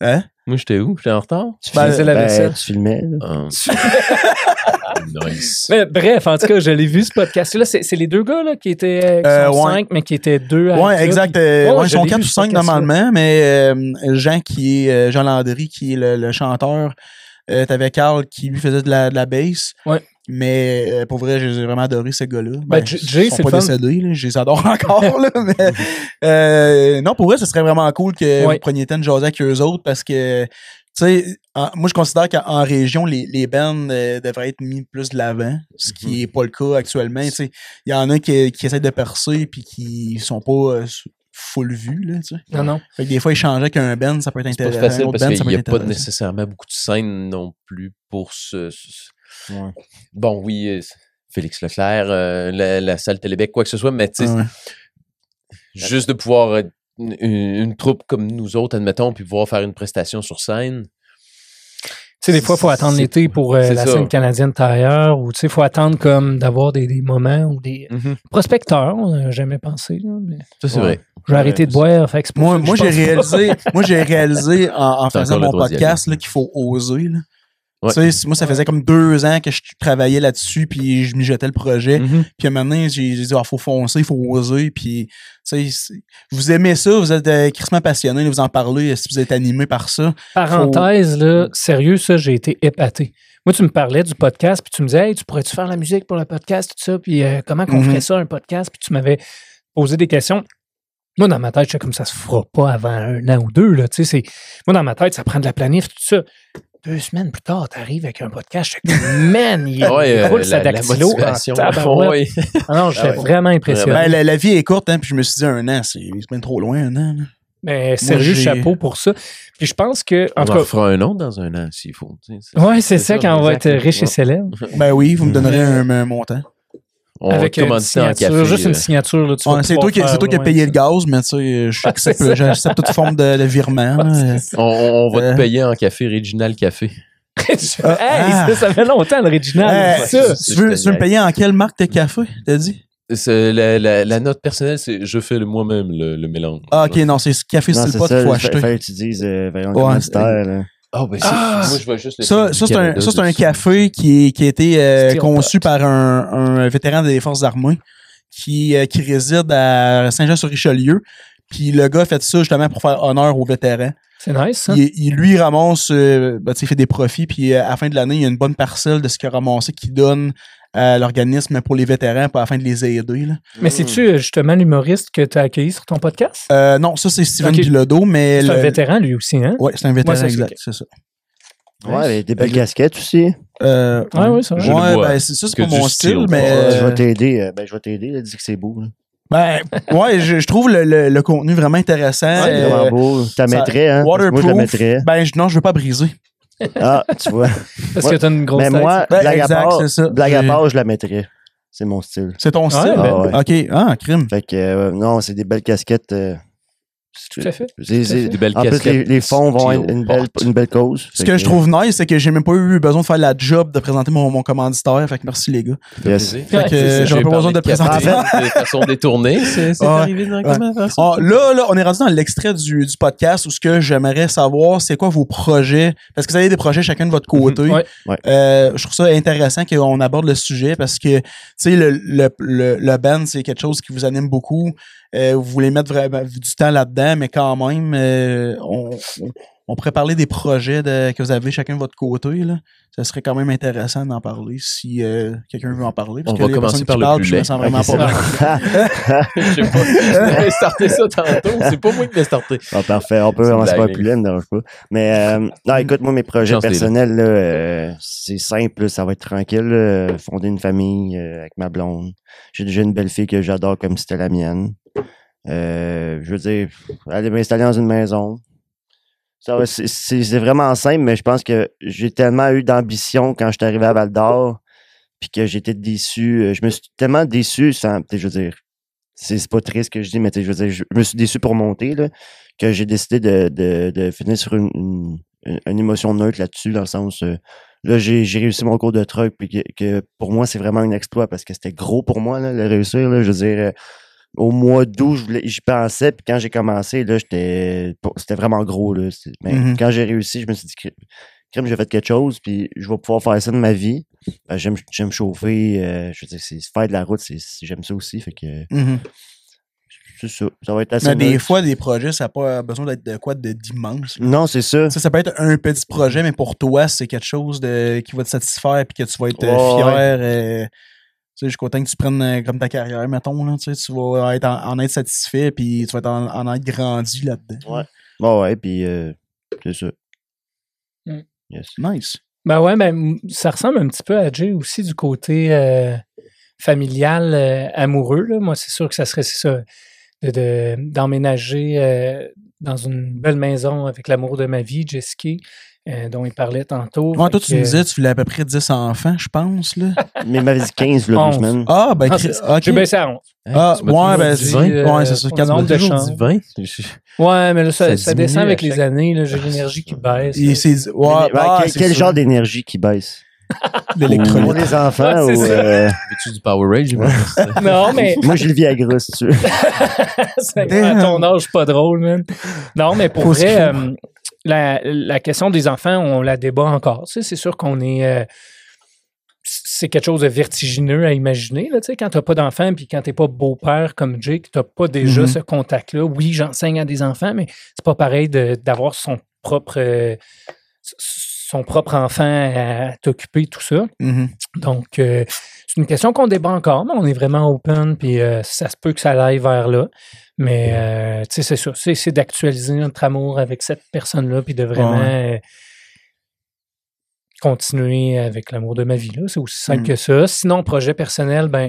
Hein? Moi, j'étais où? J'étais en retard? Tu Ben, faisais la ben, vaisselle? tu filmais. là. Ah. *laughs* *laughs* nice. Mais bref, en tout cas, je l'ai vu ce podcast-là. C'est c'est les deux gars là, qui étaient qui Euh, sont ouais. cinq, mais qui étaient deux à Ouais, exact. euh, ouais, ils sont quatre ou cinq normalement, mais euh, Jean qui est euh, Jean Landry qui est le, le chanteur. Euh, T'avais Carl qui lui faisait de la, de la bass. Ouais. Mais euh, pour vrai, j'ai vraiment adoré ces gars-là. Ben, J- Jay, ils sont c'est pas fun. décédés, là, je les adore *laughs* encore. Là, mais, euh, non, pour vrai, ce serait vraiment cool que Ouais. vous preniez le temps de jaser avec eux autres parce que tu sais, moi, je considère qu'en région, les, les bands euh, devraient être mis plus de l'avant, ce qui Mhm. est pas le cas actuellement. Tu sais, il y en a qui, qui essaient de percer puis qui sont pas euh, full vue, là, tu sais. Non, non. Fait que des fois, échanger avec un band, ça peut être C'est pas intéressant. facile un autre parce qu'il n'y a pas nécessairement beaucoup de scènes non plus pour ce. ce- Ouais. Bon, oui, euh, Félix Leclerc, euh, la, la salle Télébec, quoi que ce soit, mais tu sais, ouais. juste de pouvoir être une, une troupe comme nous autres, admettons, puis pouvoir faire une prestation sur scène. Tu sais, des fois, il faut attendre l'été pour euh, la ça. scène canadienne tailleur, ou tu sais, il faut attendre comme d'avoir des, des moments ou des prospecteurs, on n'a jamais pensé. là, mais Ça, c'est Ouais. vrai. j'ai arrêté de boire, fait Moi, moi j'ai réalisé, moi, j'ai réalisé en, faisant mon podcast là, qu'il faut oser. Là. Ouais. Tu sais, c- moi, ça faisait comme deux ans que je travaillais là-dessus, puis je m'y jetais le projet. Mhm. Puis maintenant, j'ai j'ai dit, ah, faut foncer, il faut oser. Puis, tu sais, c'est- vous aimez ça, vous êtes euh, crissement passionné, vous en parlez, si vous êtes animé par ça. Parenthèse, là, sérieux, ça, j'ai été épaté. Moi, tu me parlais du podcast, puis tu me disais, hey, tu pourrais-tu faire la musique pour le podcast, tout ça, puis euh, comment qu'on Mhm. ferait ça, un podcast, puis tu m'avais posé des questions. Moi, dans ma tête, je sais comme ça se fera pas avant un an ou deux, là, tu sais, c'est... Moi, dans ma tête, ça prend de la planif, tout ça. Deux semaines plus tard, t'arrives avec un podcast, je man, il, Ouais, euh, roule sa la, la dactylo en tabarouette. Ouais. Ah non, j'étais Ah ouais. vraiment impressionné. Ben, la, la vie est courte, hein, puis je me suis dit, un an, c'est c'est bien trop loin, un an. là. Mais sérieux, chapeau pour ça. Puis je pense que, en On tout en fera un autre dans un an s'il faut. tu ouais, c'est ça, quand on va être riche et célèbre. Ben oui, vous me donnerez un, un montant. On va avec une signature, café. juste une euh, signature. Là, tu c'est toi, qui, c'est faire toi qui as payé ça. le gaz, mais tu sais, j'accepte c'est ça. j'accepte toute forme de, de virement. *laughs* on, on va Euh. te payer en café Original Café. *laughs* hey, Ah. ça, ça fait longtemps, l'original. Hey, ça. tu, veux, tu veux me payer en quelle marque de café, t'as dit? C'est La, la, la note personnelle, c'est je fais le- moi-même le, le mélange. Ah, ok, non, c'est ce café Non, sur le pot qu'il faut acheter. fallait que tu dises, euh, Ouais, Ah, ben, c'est- Ah, moi, je vais juste le Ça, c'est un, Canada ça, c'est un dessus. café qui, est, qui a été euh, conçu par un, un vétéran des forces armées qui, euh, qui réside à Saint-Jean-sur-Richelieu. Puis le gars a fait ça justement pour faire honneur aux vétérans. C'est nice, ça. Il, il lui ramasse, euh, ben, tu sais, il fait des profits, puis euh, à la fin de l'année, il y a une bonne parcelle de ce qu'il a ramassé qu'il donne à l'organisme pour les vétérans, pour afin de les aider. Là. Mais c'est-tu euh, justement l'humoriste que tu as accueilli sur ton podcast? Euh, non, ça c'est Steven Ok. Bilodeau, mais C'est un vétéran, lui aussi, hein? Ouais, c'est un vétéran exact, c'est ça. Ouais, des belles casquettes aussi. Euh, Ouais, ouais, c'est vrai. Je le Ouais, ben c'est ça, c'est pas mon style, mais Euh, je euh, vais t'aider. euh, Ben, je vais t'aider. Dis que c'est beau. là. Ben ouais, je, je trouve le, le, le contenu vraiment intéressant. C'est Euh, vraiment beau. Tu la mettrais, hein? Moi, je la waterproof. mettrais. Ben je- non, je veux pas briser. Ah, tu vois. Parce Ouais. que t'as une grosse Mais tête. moi, Ben, blague à part, c'est ça. blague à part, je la mettrais. C'est mon style. C'est ton Ouais, style? ben ouais. Ok, ah, crime. Fait que, euh, non, c'est des belles casquettes. euh, Tout à fait. c'est- c'est- Des belles En plus, les, les fonds vont être une belle, une belle cause. Ce que je trouve nice, c'est que j'ai même pas eu besoin de faire la job de présenter mon, mon commanditaire. Fait que merci les gars. Yes. Fait Ouais, que j'aurais pas besoin de présenter. En fait- *laughs* de façon détournée. C'est c'est Ouais. arrivé faire ça. Ah, là, là, on est rendu dans l'extrait du, du podcast où ce que j'aimerais savoir, c'est quoi vos projets? Parce que vous avez des projets chacun de votre côté. Ouais. Ouais. Euh, je trouve ça intéressant qu'on aborde le sujet parce que, tu sais, le, le, le, le band, c'est quelque chose qui vous anime beaucoup. Euh, vous voulez mettre vraiment du temps là-dedans, mais quand même, euh, on, on, pourrait parler des projets de, que vous avez chacun de votre côté. Là. Ça serait quand même intéressant d'en parler si euh, quelqu'un veut en parler. Parce On que va les commencer par le parlent, plus je me laid. sens vraiment pas. *laughs* Je sais pas. Je vais starter ça tantôt. C'est pas moi qui vais starter. Ah, parfait, on peut commencer par blague. plus laid, me dérange pas. Mais euh, non, écoute, moi, mes projets Chance, personnels, là, euh, c'est simple, là, ça va être tranquille. là, fonder une famille euh, avec ma blonde. J'ai déjà une belle fille que j'adore comme si c'était la mienne. Euh, je veux dire, aller m'installer dans une maison. C'est- vraiment simple, mais je pense que j'ai tellement eu d'ambition quand je suis arrivé à Val d'Or, puis que j'étais déçu. euh, Je me suis tellement déçu, sans, je veux dire, c'est pas triste que je dis, mais je veux dire, je me suis déçu pour monter, là, que j'ai décidé de, finir sur une, émotion neutre là-dessus, dans le sens, euh, là, j'ai réussi mon cours de truck, puis que, que pour moi, c'est vraiment un exploit, parce que c'était gros pour moi, là, le réussir, là, je veux dire, euh, au mois d'août, j'y pensais, puis quand j'ai commencé, là, j'étais, pour- c'était vraiment gros, là, Mhm. quand j'ai réussi, je me suis dit, crime, crime, j'ai fait quelque chose, puis je vais pouvoir faire ça de ma vie. Ben, j'aime, j'aime chauffer, euh, je veux dire, c'est faire de la route, c'est, j'aime ça aussi, fait que Mhm. c'est ça, ça va être assez Mais des fois, des projets, ça n'a pas besoin d'être de quoi de d'immense. Non, c'est ça. Ça, ça peut être un petit projet, mais pour toi, c'est quelque chose de, qui va te satisfaire et que tu vas être euh, fier. euh, sais, jusqu'au temps que tu prennes euh, comme ta carrière, mettons. Là, tu sais, tu vas être en, en être satisfait puis tu vas être en, en être grandi là-dedans. Ouais. Bon, ouais, puis euh, c'est ça. Yes. Nice. Ben ouais, ben, ça ressemble un petit peu à Jay aussi du côté euh, familial, euh, amoureux. Là. Moi, c'est sûr que ça serait ça, de, de- d'emménager euh, dans une belle maison avec l'amour de ma vie, Jessica, euh, dont il parlait tantôt. Toi, tu que- me disais, tu voulais à peu près 10 enfants, je pense, là. *laughs* Mais il m'avait dit 15 là, semaines. Ah, ben, Ah, Chris- c'est- ok. J'ai baissé à 11. Ah, Tu ouais, ben, c'est- 20. euh, ouais, c'est toujours chambres. dit 20. Je- Ouais, mais là, ça, Ça descend à avec les années. là. J'ai l'énergie qui baisse. Et ouais, Mais- ah, quel sûr. genre d'énergie qui baisse? *laughs* L'électrolyte. Pour les enfants Ouais, ou. euh, *laughs* Veux-tu du Power Rage? moi? Non, mais Moi, j'ai le Viagra, si tu veux. C'est- à ton âge, pas drôle, man. Non, mais pour Faut vrai, euh, la, la question des enfants, on la débat encore. Tu sais, c'est sûr qu'on est. euh, c'est quelque chose de vertigineux à imaginer. Là, tu sais, quand tu n'as pas d'enfants puis quand tu n'es pas beau-père comme Jake, tu n'as pas déjà Mhm. ce contact-là. Oui, j'enseigne à des enfants, mais c'est pas pareil d'avoir son propre euh, son propre enfant à t'occuper, tout ça. Mhm. Donc, euh, c'est une question qu'on débat encore, mais on est vraiment open, puis euh, ça se peut que ça aille vers là. Mais, euh, tu sais, c'est ça. C'est, d'actualiser notre amour avec cette personne-là, puis de vraiment continuer avec l'amour de ma vie. Là. C'est aussi simple Mm. que ça. Sinon, projet personnel, ben,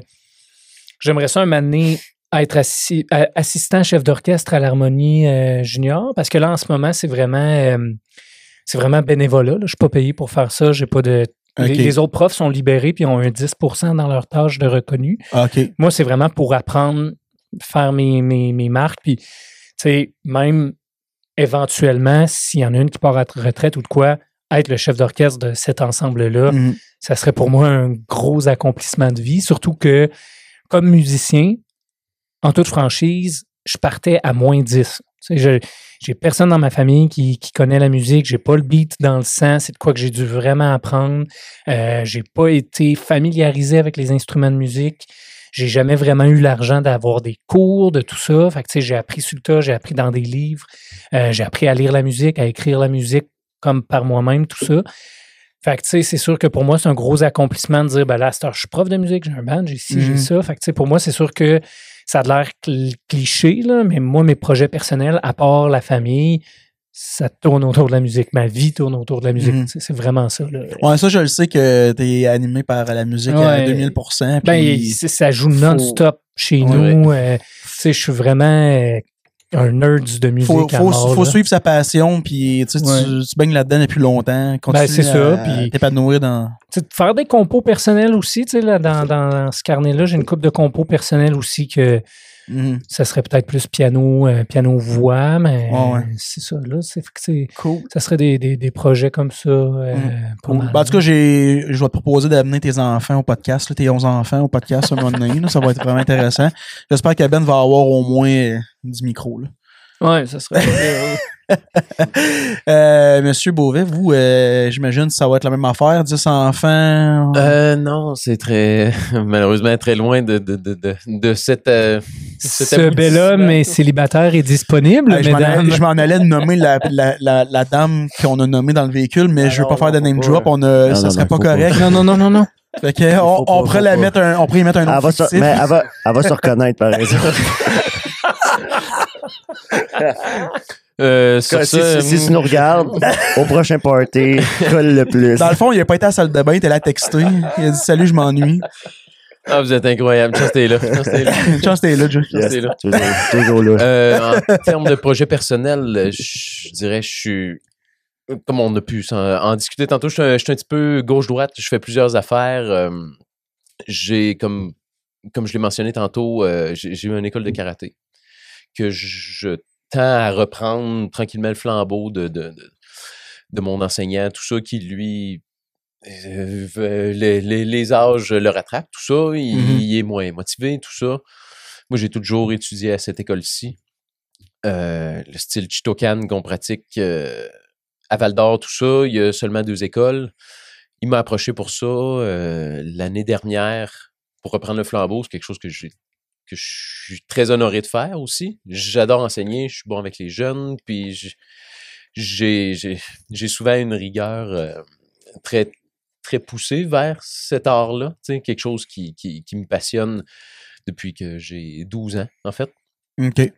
j'aimerais ça un moment donné être assi- assistant chef d'orchestre à l'harmonie junior, parce que là, en ce moment, c'est vraiment, c'est vraiment bénévolat. là. Je ne suis pas payé pour faire ça. J'ai pas de les, autres profs sont libérés puis ont un 10% dans leur tâche de reconnu. OK. Moi, c'est vraiment pour apprendre, faire mes, mes, mes marques. Puis, tu sais, même éventuellement, s'il y en a une qui part à retraite ou de quoi, être le chef d'orchestre de cet ensemble-là, Mhm. ça serait pour moi un gros accomplissement de vie. Surtout que, comme musicien, en toute franchise, je partais à moins 10. Tu sais, je- j'ai personne dans ma famille qui, qui connaît la musique, j'ai pas le beat dans le sang, c'est de quoi que j'ai dû vraiment apprendre. Euh, j'ai pas été familiarisé avec les instruments de musique. J'ai jamais vraiment eu l'argent d'avoir des cours, de tout ça. Fait que, tu sais, j'ai appris sur le tas, j'ai appris dans des livres, euh, j'ai appris à lire la musique, à écrire la musique comme par moi-même, tout ça. Fait que, tu sais, c'est sûr que pour moi, c'est un gros accomplissement de dire, ben là, je suis prof de musique, j'ai un band, j'ai ci, j'ai Mhm. ça. Fait que, tu sais, pour moi, c'est sûr que ça a l'air cl- cliché, là, mais moi, mes projets personnels, à part la famille, ça tourne autour de la musique. Ma vie tourne autour de la musique. Mhm. Tu sais, C'est vraiment ça. Là. Ouais, ça, je le sais que t'es animé par la musique à Ouais. 2000%. Ben, puis- c'est- ça joue non-stop chez Ouais. nous. euh, tu je suis vraiment euh, un nerd de musique. faut, à faut, mort, faut là. suivre sa passion, puis tu, sais, Ouais. tu, tu baignes là-dedans depuis longtemps. Continue Ben, c'est ça, puis- t'épanouir dans... Tu sais, faire des compos personnels aussi, tu sais, là, dans, dans ce carnet-là, j'ai une coupe de compos personnels aussi que Mhm. ça serait peut-être plus piano, euh, piano-voix, mais Ouais, ouais. c'est ça, là. C'est, Cool. ça serait des, des, des projets comme ça. euh, Mm. pas Cool. mal. Ben, en tout cas, j'ai, je vais te proposer d'amener tes enfants au podcast, là, tes 11 enfants au podcast un moment donné. là. ça va être vraiment intéressant. J'espère que Ben va avoir au moins euh, 10 micros. Là. ouais, ça serait. *laughs* *laughs* Euh, Monsieur Beauvais, vous, euh, j'imagine que ça va être la même affaire, 10 enfants. Euh, non, c'est très, *laughs* malheureusement, très loin de, de, de, de, de cette, euh, Ce bel homme est célibataire et disponible, je m'en allais, nommer la, la, la, la dame qu'on a nommée dans le véhicule, mais Ah je veux non, pas faire de non, name drop. On a, Non, ça non, serait non, pas correct. Non, non, non, non, non. Fait que, on, pas, on pourrait la mettre un, on pourrait y mettre un Elle autre va, se, fictif. mais elle, va, elle va se reconnaître, par exemple. *laughs* Euh, sur si, ça, si- si tu nous regardes, *laughs* au prochain party, colle le plus. Dans le fond, il a pas été à la salle de bain, il était là texté. Il a dit salut, je m'ennuie. Ah, vous êtes incroyable. Chance, t'es là. Chance, t'es là. *laughs* Chance t'es là, Joe. Yes, c'est là. toujours, toujours là. Euh, en termes de projet personnel, je dirais, je suis. Comme on a pu en, discuter tantôt, je suis un, je suis un petit peu gauche-droite. Je fais plusieurs affaires. euh, j'ai, comme, comme je l'ai mentionné tantôt, euh, j'ai j'ai eu une école de karaté que je tends à reprendre tranquillement le flambeau de, de, de, de mon enseignant, tout ça qui, lui, euh, veut- les, les, les âges le rattrapent, tout ça. Il, Mhm. il est moins motivé, tout ça. Moi, j'ai toujours étudié à cette école-ci. Euh, le style Chitokan qu'on pratique euh, à Val d'Or, tout ça, il y a seulement deux écoles. Il m'a approché pour ça euh, l'année dernière pour reprendre le flambeau. C'est quelque chose que j'ai que je suis très honoré de faire aussi. J'adore enseigner, je suis bon avec les jeunes, puis j'ai souvent une rigueur euh, très très poussée vers cet art-là, quelque chose qui, qui, qui me passionne depuis que j'ai 12 ans, en fait.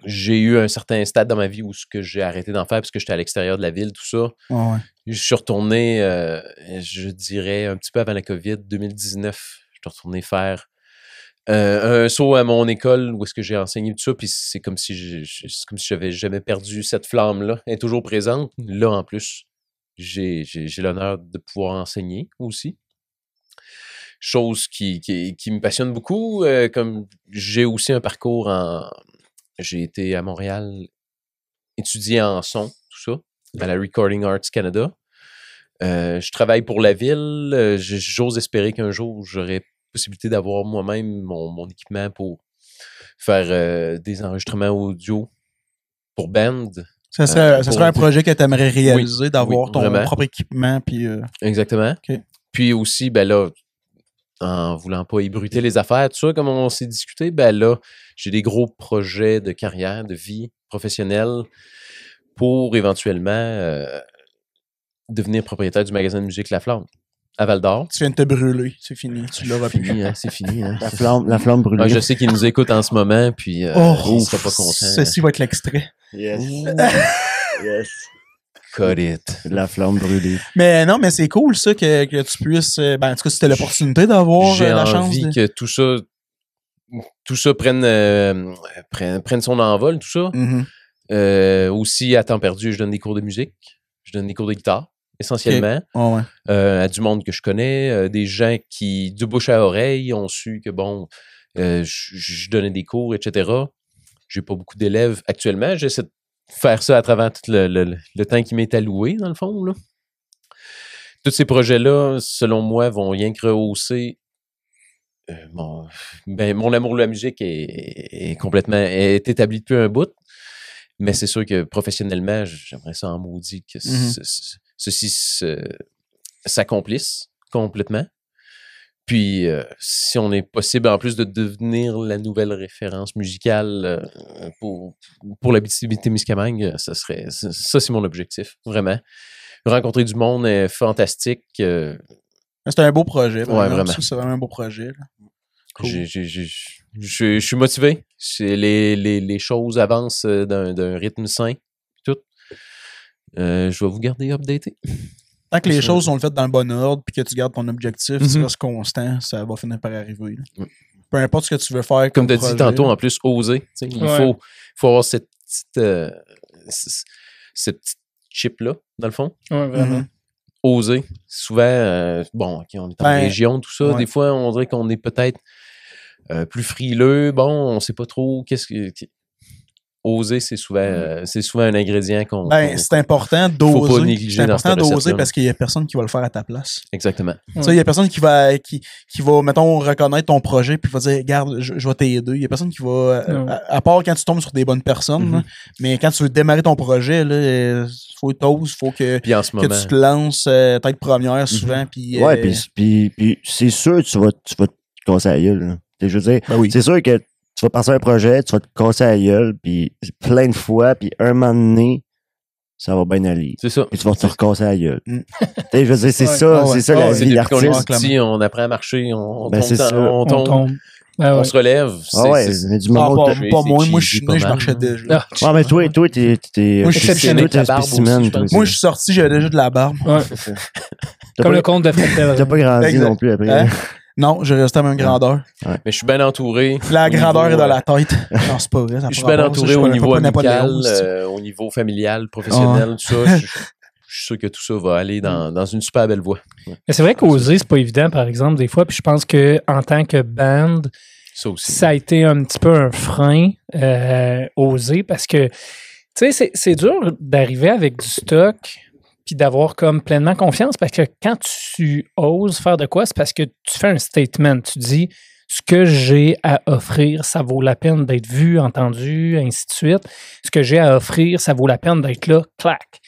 J'ai eu un certain stade dans ma vie où ce que j'ai arrêté d'en faire parce que j'étais à l'extérieur de la ville, tout ça. Ouais. Je suis retourné, euh, je dirais, un petit peu avant la COVID, 2019. Je suis retourné faire euh, un saut à mon école où est-ce que j'ai enseigné tout ça. Puis c'est comme si je- c'est comme si j'avais jamais perdu cette flamme-là. Elle est toujours présente. Là, en plus, j'ai j'ai- j'ai l'honneur de pouvoir enseigner aussi. Chose qui, qui, qui me passionne beaucoup. euh, comme j'ai aussi un parcours en. J'ai été à Montréal étudier en son, tout ça, à la Recording Arts Canada. Euh, je travaille pour la ville. J'ose espérer qu'un jour, j'aurai possibilité d'avoir moi-même mon, mon équipement pour faire euh, des enregistrements audio pour band. Ça serait, Euh, ça serait un projet que tu aimerais réaliser, d'avoir oui, ton vraiment. propre équipement. Puis, euh, Exactement. Puis aussi, ben là, en voulant pas ébruiter les affaires, tout ça, comme on s'est discuté, ben là, j'ai des gros projets de carrière, de vie professionnelle pour éventuellement devenir propriétaire du magasin de musique La Flamme à Val d'Or. tu viens de te brûler. C'est fini. Tu l'auras plus. fini, hein, c'est fini. Hein. La flamme, la flamme brûlée. Ah, je sais qu'il nous écoute en ce moment, puis euh, Oh, il pas content. Ceci va être l'extrait. Yes. yes. Cut it. La flamme brûlée. Mais non, mais c'est cool ça que, que tu puisses. euh, Ben, en tout cas, si t'as l'opportunité d'avoir J'ai euh, la chance. envie de- que tout ça, tout ça prenne, euh, prenne, prenne son envol, tout ça. Mhm. Euh, aussi, à temps perdu, je donne des cours de musique. Je donne des cours de guitare, essentiellement, ouais. euh, à du monde que je connais, euh, des gens qui, du bouche à oreille, ont su que, bon, euh, je je donnais des cours, etc. J'ai pas beaucoup d'élèves actuellement. J'essaie de faire ça à travers tout le, le- le temps qui m'est alloué, dans le fond. Là. Tous ces projets-là, selon moi, vont rien que rehausser mon, ben, mon amour de la musique est, est complètement est établi depuis un bout. Mais c'est sûr que professionnellement, j'aimerais ça en maudit que Mhm. ce- ce- ceci se- s'accomplisse complètement. Puis, euh, si on est possible en plus de devenir la nouvelle référence musicale euh, pour, pour l'habitabilité-Miscamingue, ça serait ça, c'est mon objectif, vraiment. Rencontrer du monde est fantastique. euh, C'est un beau projet. Ouais, vraiment. C'est vraiment un beau projet. Cool. Je suis motivé. Les, les, les choses avancent euh, d'un d'un rythme sain. Euh, je vais vous garder updaté. Tant que les Ça- choses sont faites dans le bon ordre puis que tu gardes ton objectif, tu Mhm. restes constant, ça va finir par arriver. là. Peu importe ce que tu veux faire. Comme Comme, tu as dit projet, tantôt, en plus, oser. tu sais, Il Ouais. faut, faut avoir cette petite, euh, c- cette petite chip-là, dans le fond. Ouais, vraiment. Mhm. Oser. Souvent, euh, bon, ok, on est en Ben, région, tout ça. ouais. Des fois, on dirait qu'on est peut-être euh, plus frileux. Bon, on sait pas trop qu'est-ce que. Oser, c'est souvent, euh, c'est souvent un ingrédient qu'on. Mm. Ben, c'est important faut pas d'oser. négliger C'est important d'oser parce qu'il y a personne qui va le faire à ta place. Exactement. Tu sais, il y a personne qui va, qui, qui va, mettons, reconnaître ton projet puis va dire, regarde, je, je vais t'aider. Il y a personne qui va, euh, à, à part quand tu tombes sur des bonnes personnes, Mhm. là. mais quand tu veux démarrer ton projet, là, euh, faut que t'oses, faut que, Puis en ce que moment. tu te lances euh, tête première souvent. puis, Ouais, euh, puis, puis, puis c'est sûr que tu vas, tu vas te casser la gueule. là. Je veux dire, ben oui. c'est sûr que vas passer un projet, tu vas te casser la gueule, puis plein de fois, puis un moment donné, ça va bien aller. C'est ça. Puis tu vas te recasser la gueule. Mm. *laughs* Tu sais, je veux dire, c'est Ouais. ça, Ah ouais. c'est ça Ah la C'est vie d'artiste. petit, on apprend à marcher, on, on Ben, tombe, c'est dans- on, On tombe, tombe. Ah on se relève. Ah C'est- ouais, c'est- mais du Ah, moment où pas, pas c'est moi, moi je suis né, je marchais déjà. Ah, Ah, mais toi, toi, t'es, t'es, Moi, je suis barbe. Moi, je suis sorti, j'avais déjà de la barbe. Comme pas- le conte de Fred T'as pas grandi Exact. non plus après. Non, j'ai resté à la même grandeur. Mais je suis bien entouré. La grandeur niveau, est dans euh, la tête. *laughs* Non, c'est pas vrai. ça a Je suis bien ça, entouré je au niveau amical, euh, au niveau familial, professionnel, tout ça. Je, je- *laughs* je suis sûr que tout ça va aller dans, dans une super belle voie. Ouais, Mais c'est vrai qu'oser, c'est pas évident, par exemple, des fois. Puis je pense que en tant que band, ça aussi. ça a été un petit peu un frein, euh, oser, parce que, tu sais, c'est- c'est dur d'arriver avec du stock puis d'avoir comme pleinement confiance, parce que quand tu oses faire de quoi, c'est parce que tu fais un statement. Tu dis, ce que j'ai à offrir, ça vaut la peine d'être vu, entendu, ainsi de suite. Ce que j'ai à offrir, ça vaut la peine d'être là, clac.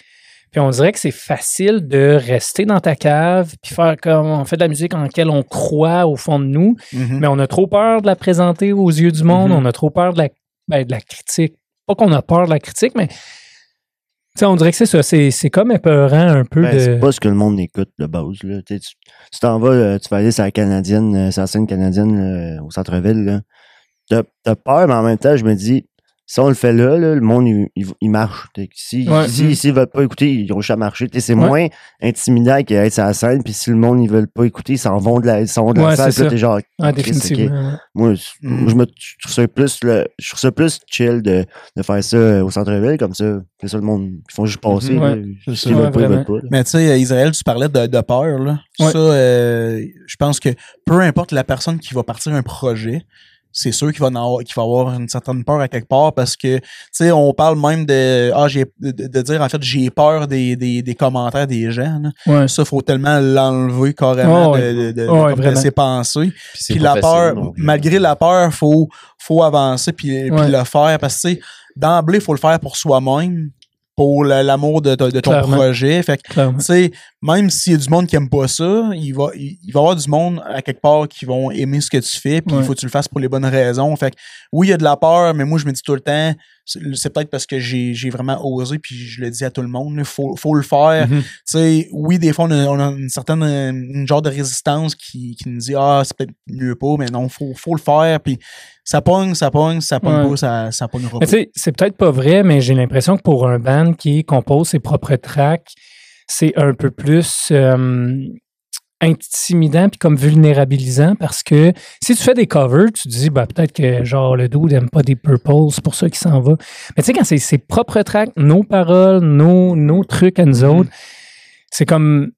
Puis on dirait que c'est facile de rester dans ta cave, puis faire comme on fait de la musique en laquelle on croit au fond de nous, Mhm. mais on a trop peur de la présenter aux yeux du monde, Mhm. on a trop peur de la, ben, de la critique. Pas qu'on a peur de la critique, mais sais, on dirait que c'est ça. C'est, c'est comme épeurant un peu Ben, de. C'est pas ce que le monde écoute de base. Là. Tu t'en vas, euh, tu vas aller sur la canadienne, euh, sur la scène canadienne euh, au centre-ville. t'as peur, mais en même temps, je me dis, si on le fait là, là, le monde, il, il, il marche. T'sais, Si, Ouais. si, s'ils veulent pas écouter, ils vont juste marcher. C'est Ouais. moins intimidant qu'être sur la scène, puis si le monde, ils veulent pas écouter, ils s'en vont de la, ils vont de la Ouais, salle, c'est puis là, ça. t'es genre, Ah, définitivement. moi, je- Mm. je me je trouve ça plus le, je trouve ça plus chill de, de faire ça euh, au centre-ville comme ça. C'est ça le monde. Ils font juste passer. Mhm. là. S'ils veulent pas, ils Ouais, veulent pas. là. Mais tu sais, Israël, tu parlais de, de peur, là. Ouais. Ça, euh, je pense que peu importe la personne qui va partir un projet, c'est sûr qu'il va, qu'il va avoir une certaine peur à quelque part parce que, tu sais, on parle même de, ah, j'ai, de, de dire, en fait, j'ai peur des, des, des commentaires des gens, là. Ouais. Ça, faut tellement l'enlever carrément Oh, de, Oh, ses pensées. c'est Puis la peur, non malgré la peur, faut, faut avancer puis, puis le faire parce que, tu sais, d'emblée, faut le faire pour soi-même, pour l'amour de, de, de ton projet. Fait tu sais, même s'il y a du monde qui aime pas ça, il va, il, il va y avoir du monde à quelque part qui vont aimer ce que tu fais, puis il Ouais. faut que tu le fasses pour les bonnes raisons. Fait que, oui, il y a de la peur, mais moi, je me dis tout le temps, c'est peut-être parce que j'ai j'ai vraiment osé, puis je le dis à tout le monde, il faut, faut le faire. Mhm. Tu sais, oui, des fois, on a, on a une certaine, une genre de résistance qui, qui nous dit, ah, c'est peut-être mieux pas, mais non, faut, faut le faire, puis ça pogne, ça pogne, ça pogne Ouais. pas, ça, ça Mais pas. c'est peut-être pas vrai, mais j'ai l'impression que pour un band qui compose ses propres tracks, c'est un peu plus euh, intimidant puis comme vulnérabilisant parce que si tu fais des covers, tu te dis bah peut-être que genre le dude n'aime pas des purples, c'est pour ça qu'il s'en va. Mais tu sais quand c'est ses propres tracks, nos paroles, nos, nos trucs à nous autres, c'est comme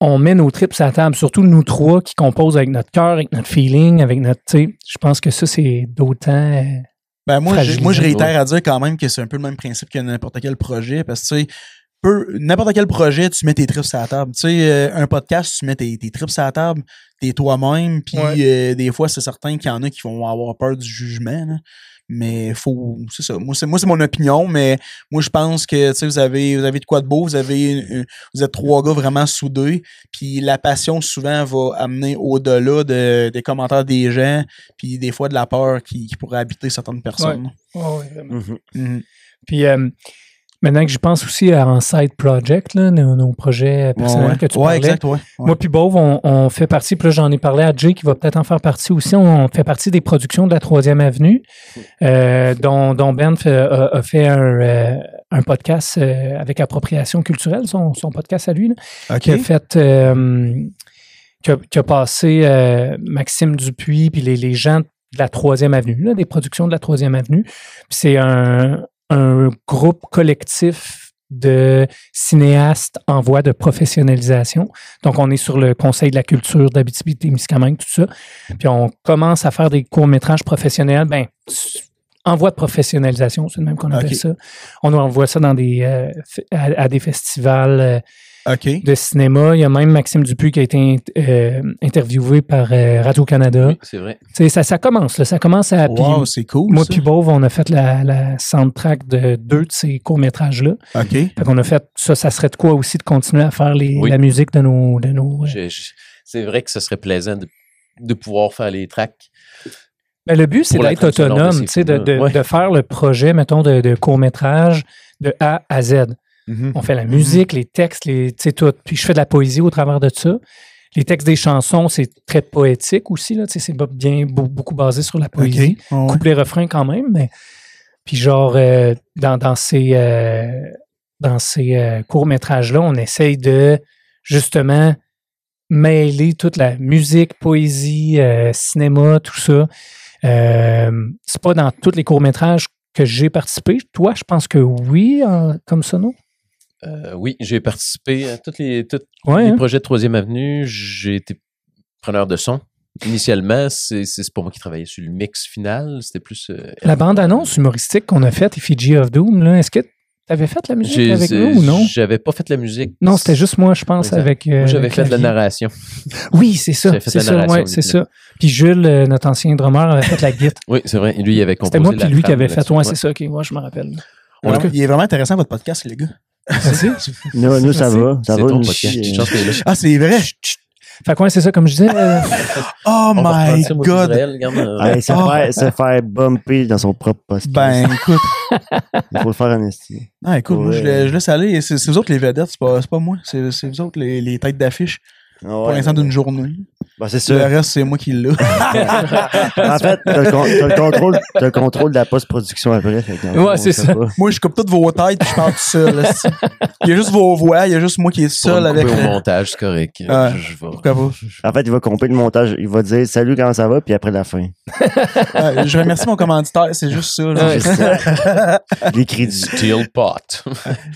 on met nos trips à la table, surtout nous trois qui composent avec notre cœur, avec notre feeling, avec notre, tu sais, je pense que ça c'est d'autant euh, Ben moi, je, moi, je réitère à dire quand même que c'est un peu le même principe que n'importe quel projet, parce que tu sais, n'importe quel projet, tu mets tes trips à la table. Tu sais, euh, un podcast, tu mets tes, tes trips à la table, t'es toi-même, puis Ouais. euh, des fois, c'est certain qu'il y en a qui vont avoir peur du jugement, là. mais faut, c'est ça. Moi, c'est, moi, c'est mon opinion, mais moi, je pense que, tu sais, vous avez, vous avez de quoi de beau, vous avez, vous êtes trois gars vraiment soudés, puis la passion, souvent, va amener au-delà de, des commentaires des gens, puis des fois de la peur qui, qui pourrait habiter certaines personnes. Mhm. Mhm. Puis euh, maintenant que je pense aussi à en side project, là, nos, nos projets personnels ouais, que tu ouais, parlais. exact, ouais. Moi puis Beauve, on, on fait partie, puis là j'en ai parlé à Jay qui va peut-être en faire partie aussi. On fait partie des productions de la Troisième Avenue, euh, dont, dont Ben fait- a, a fait un, euh, un podcast euh, avec appropriation culturelle, son, son podcast à lui, là, qui a fait, qui, a, qui a passé Maxime Dupuis, puis les, les gens de la Troisième Avenue, là, des productions de la Troisième Avenue. C'est un, un groupe collectif de cinéastes en voie de professionnalisation. Donc, on est sur le Conseil de la culture d'Abitibi-Témiscamingue, tout ça. Puis on commence à faire des courts-métrages professionnels, ben, en voie de professionnalisation, c'est le même qu'on appelle ça. On envoie ça dans des, euh, à, à des festivals de cinéma. Il y a même Maxime Dupuis qui a été euh, interviewé par euh, Radio-Canada. Oui, c'est vrai. Tu sais, Ça, ça commence, là, ça commence à... Wow, c'est cool. moi puis Beauve, on a fait la, la soundtrack de deux de ces courts-métrages-là. OK. Fait qu'on a fait ça, ça serait de quoi aussi de continuer à faire les, Oui. la musique de nos... De nos euh, c'est vrai que ce serait plaisant de, de pouvoir faire les tracks. Ben, le but, c'est d'être autonome, ces tu sais, de, de, films-là. Ouais. de faire le projet, mettons, de, de court-métrage de A à Z. Mhm. On fait la musique, les textes, les, tu sais, tout. Puis je fais de la poésie au travers de ça. Les textes des chansons, c'est très poétique aussi, là. Tu sais, c'est pas bien, beau- beaucoup basé sur la poésie. OK. Ouais. Coupe les refrains quand même, mais. Puis genre, euh, dans, dans ces, euh, dans ces euh, courts-métrages-là, on essaye de, justement, mêler toute la musique, poésie, cinéma, tout ça. C'est pas dans tous les courts-métrages que j'ai participé. Toi, je pense que oui, comme ça, non? Euh, oui, j'ai participé à tous les, tous Ouais, les hein? projets de Troisième Avenue. J'ai été preneur de son. Initialement, c'est c'est pas moi qui travaillais sur le mix final. C'était plus. euh, La bande-annonce humoristique qu'on a faite, Effigy of Doom, là, est-ce que tu avais fait la musique j'ai- avec nous ou non? J'avais pas fait la musique. Non, c'était juste moi, je pense, Exact. avec. euh, Moi, j'avais fait de la narration. *laughs* Oui, c'est ça. J'avais fait C'est la ça, narration, ouais, c'est évidemment. ça. Puis Jules, euh, notre ancien drummer, avait fait la guitare. *laughs* Oui, c'est vrai. Lui, il avait composé. C'était moi la puis lui qui avait fait. Ouais, c'est ça. Ok, moi, je me rappelle. Il est vraiment intéressant, votre podcast, les gars. Nous, nous, ça va. Ça va, nous. Ah, c'est vrai? Fait quoi, c'est ça, comme je disais? euh, *laughs* Oh On my ça, God. Israël, regarde, euh, Hey, se, Oh. faire, se faire bumper dans son propre podcast. Ben, écoute. Il faut le faire en estime. Ah, écoute, moi, je, je laisse aller. C'est c'est vous autres les vedettes, c'est pas, c'est pas moi. C'est c'est vous autres les, les têtes d'affiche. Pour l'instant d'une journée. Ben, c'est Le ça. reste, c'est moi qui l'ai. *laughs* *laughs* en fait, t'as le, con- le contrôle, le contrôle de la post-production après. le Ouais, c'est ça. pas. moi, je coupe toutes vos têtes puis je parle tout seul. là, Il y a juste vos voix, il y a juste moi qui est seul avec. couper au le- montage, c'est correct. Ouais. Je, je vais- Pourquoi pas? En fait, il va compter le montage. Il va dire salut, comment ça va, puis après la fin. Ouais, je remercie mon commanditaire, c'est juste ça. là. Ouais, ça. *laughs* Les crédits. Steel pot.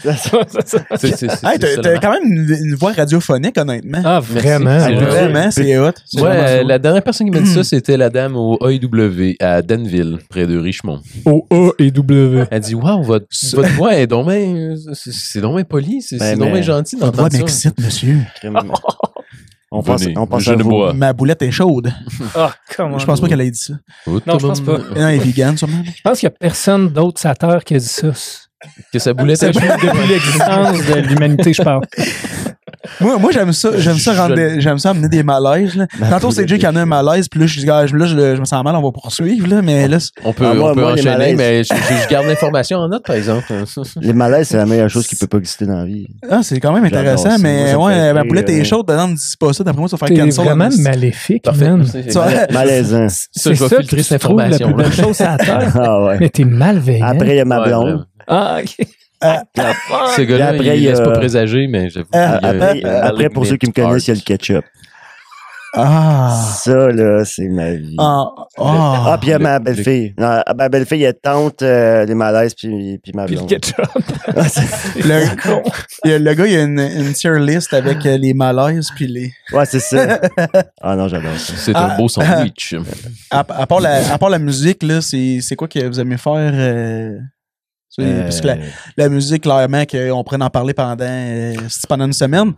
Hey, t'as ça, t'as la quand même une, une voix radiophonique, honnêtement. Ah, vraiment. C'est vrai. vraiment, c'est hot. Ouais, euh, la dernière personne qui m'a dit ça, *clears throat* c'était la dame au AEW à Danville, près de Richmond. O A et W. Elle dit Waouh, votre, votre voix est donc bien. C'est donc bien poli, c'est Ben, donc gentil Votre voix d'entendre ça. m'excite, monsieur. Crème. *laughs* On pense, Venez, on pense je à ne vous. bois. Ma boulette est chaude. *laughs* Ah, comment? Je pense pas qu'elle ait dit ça. Non, je pense pas. Non, elle est vegan, sûrement. Je pense qu'il y a personne d'autre sur la Terre qui a dit ça. Que ça boulait C'est ta depuis, depuis l'existence de l'humanité, je parle. *laughs* Moi, moi j'aime ça, j'aime ça, Je- rendre des- j'aime ça amener des malaises. Là. Ma Tantôt, c'est Jay qui en a un malaise, puis là, je, dis, je- là, je, je me sens mal, on va poursuivre, là, mais là, On peut, Ah, moi- on peut moi, enchaîner, malaises. mais je, je- je garde l'information en note, par exemple. *laughs* Les malaises, c'est la meilleure chose qui peut pas exister dans la vie. ah, c'est quand même intéressant, mais Moi, ouais, ma rire, boulette est euh. chaude, dedans, ne dis pas ça, d'après moi, ça va faire cancel. vraiment maléfique, man. C'est- *laughs* Ça- c'est- Malaisant. Ça, C'est je vais ça trouves la plus information. belle chose à la Terre. *laughs* Ah. Mais t'es malveillant. Après, il y a ma blonde. vraiment. Ah, ok. Ce gars-là, Après, il il y a- laisse pas présager, mais j'avoue. Euh, qu'il y a- Après, a après, pour ceux qui me connaissent, il y a le ketchup. Ah. Ça, là, c'est ma vie. Ah. Ah, Ah. puis il y a ma le- belle-fille. Ma belle-fille, elle tente euh, les malaises, puis, puis ma Puis le blonde. ketchup. *laughs* Ah, Le, *laughs* il y a- le gars, il y a une, une tier list avec euh, les malaises, puis les. ouais, c'est ça. *laughs* Ah non, j'adore ça. C'est un Ah. beau sandwich. À, à part, la, à part la musique, là, c'est c'est quoi que vous aimez faire? euh, tu sais, Parce que la, Euh, la musique, clairement, qu'on pourrait en parler pendant, euh, c'est pendant une semaine.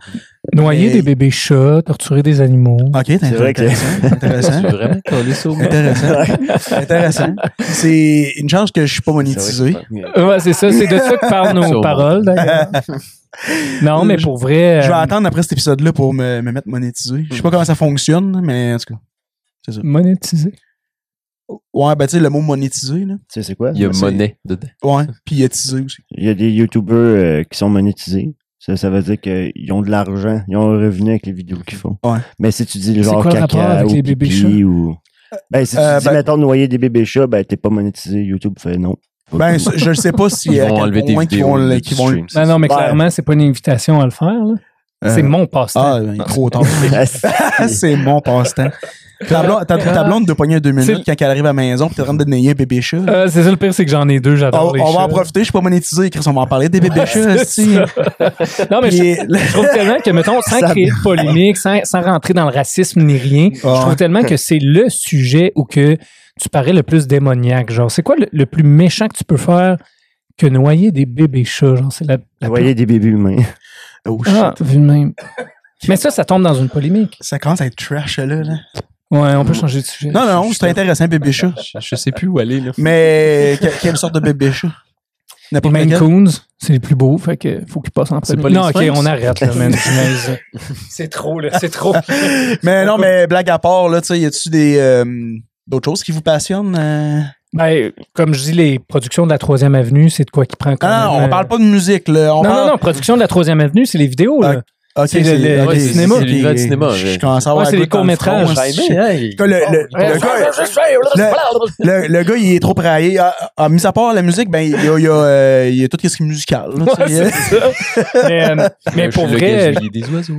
Noyer Et- des bébés chats, torturer des animaux. Ok, c'est vrai que- intéressant. Tu intéressant. *laughs* vraiment ça intéressant. intéressant. C'est une chance que je suis pas monétisé. Ouais, c'est ça. C'est de ça que parlent nos Sûrement. paroles, d'ailleurs. Non, mais pour vrai. Je vais euh, attendre après cet épisode-là pour me, me mettre monétisé. Je sais pas comment ça fonctionne, mais en tout cas. Monétiser. Ouais, ben tu sais, le mot monétisé, là. Tu sais, c'est quoi? Il y a C'est- monnaie dedans. Ouais, puis monétisé aussi. Il y a des YouTubers euh, qui sont monétisés. Ça, ça veut dire qu'ils ont de l'argent, ils ont un revenu avec les vidéos qu'ils font. Ouais. Mais si tu dis C'est genre quoi le caca avec ou les bébés pipi ou... Ben, si tu Euh, dis, ben- mettons, noyer des bébés chats, ben, t'es pas monétisé. YouTube fait non. Ben, je ne sais pas si Ils vont enlever qu'ils vidéos vont, le- qu'ils vont, stream. Non, non, mais Ouais. clairement, c'est pas une invitation à le faire. là. Euh, C'est mon passe-temps. Ah, ben, il est trop tard. *laughs* *laughs* C'est mon passe-temps. Ta blonde, ta, ta blonde de pogner deux minutes quand elle arrive à la maison pis t'es en train de un bébé chat. Euh, c'est ça le pire, c'est que j'en ai deux, on j'adore les on va en profiter, je suis pas monétisé, Chris, on va en parler des bébés *laughs* chats, esti. Non, mais je, Puis- je trouve tellement que, mettons, sans Ça- créer de polémique, sans, sans rentrer dans le racisme ni rien, je trouve tellement que c'est le sujet où que tu parais le plus démoniaque. Genre, c'est quoi le, le plus méchant que tu peux faire que noyer des bébés chats? Genre, c'est la, la Noyer des bébés humains. Oh shit. Ah, vu de même. *laughs* Mais ça, ça tombe dans une polémique. Ça commence à être trash, là. là. Ouais, on peut changer de sujet. Non, non, c'est intéressant, bébé chat. Je, je sais plus où aller, là. Mais que- quelle sorte de bébé chat? Les N'importe Maine lequel? Coons, c'est les plus beaux, fait que faut qu'ils passent en C'est premier. pas les Non, ok, Sphinx? on arrête, là, man. *laughs* c'est trop, là, c'est trop. *laughs* Mais non, mais blague à part, là, tu sais, y a-tu des, euh, d'autres choses qui vous passionnent? euh? Ben, comme je dis, les productions de la Troisième Avenue, c'est de quoi qui prend quand Ah, même, on euh, parle pas de musique, là. On non, parle... non, non, production de la Troisième Avenue, c'est les vidéos, là. Ok, c'est le- le- cinéma. C'est l'univers du cinéma, Je, commence à avoir Ouais, c'est les courts-métrages. Le, le, le, le gars, le, le gars, il est trop praillé. Ah, ah, mis à part la musique, ben, il y a, il y a, euh, il y a tout ce qui est musical. là, Ouais, ça. mais, euh, *laughs* mais pour vrai,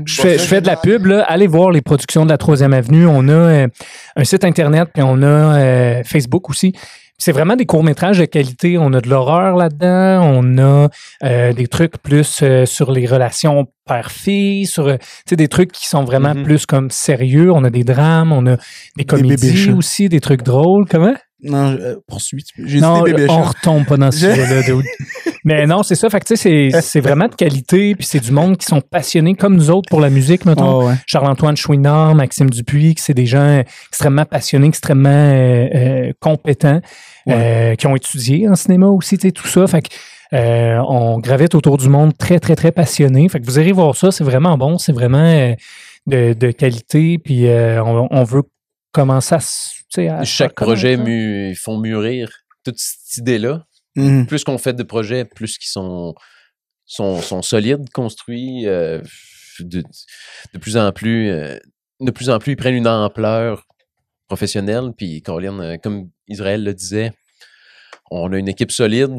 je fais, je fais de la pub, là. Allez voir les productions de la Troisième Avenue. On a euh, un site Internet, puis on a euh, Facebook aussi. C'est vraiment des courts-métrages de qualité. On a de l'horreur là-dedans. On a euh, des trucs plus euh, sur les relations père-fille, sur euh, des trucs qui sont vraiment Mhm. plus comme sérieux. On a des drames, on a des comédies aussi, des trucs drôles. Comment? Non, euh, poursuite. J'ai dit Non, des bébés on retombe pas dans ce Je- sujet-là. dude. *laughs* Mais non, c'est ça. Fait que tu sais, c'est- c'est vraiment de qualité. Puis c'est du monde qui sont passionnés comme nous autres pour la musique, mettons. Oh, ouais. Charles-Antoine Chouinard, Maxime Dupuis, qui c'est des gens extrêmement passionnés, extrêmement euh, euh, compétents, euh, qui ont étudié en cinéma aussi, tu sais, tout ça. Fait que euh, on gravite autour du monde très, très, très passionné. Fait que vous irez voir ça, c'est vraiment bon, c'est vraiment euh, de, de qualité. Puis euh, on, on veut commencer à, Chaque projet, connaître, mu- ils font mûrir toute cette idée-là. Mhm. Plus qu'on fait de projets, plus qu'ils sont, sont, sont solides, construits, euh, de, de plus en plus, euh, de plus en plus, ils prennent une ampleur professionnelle. Puis, Colin, comme Israël le disait, on a une équipe solide.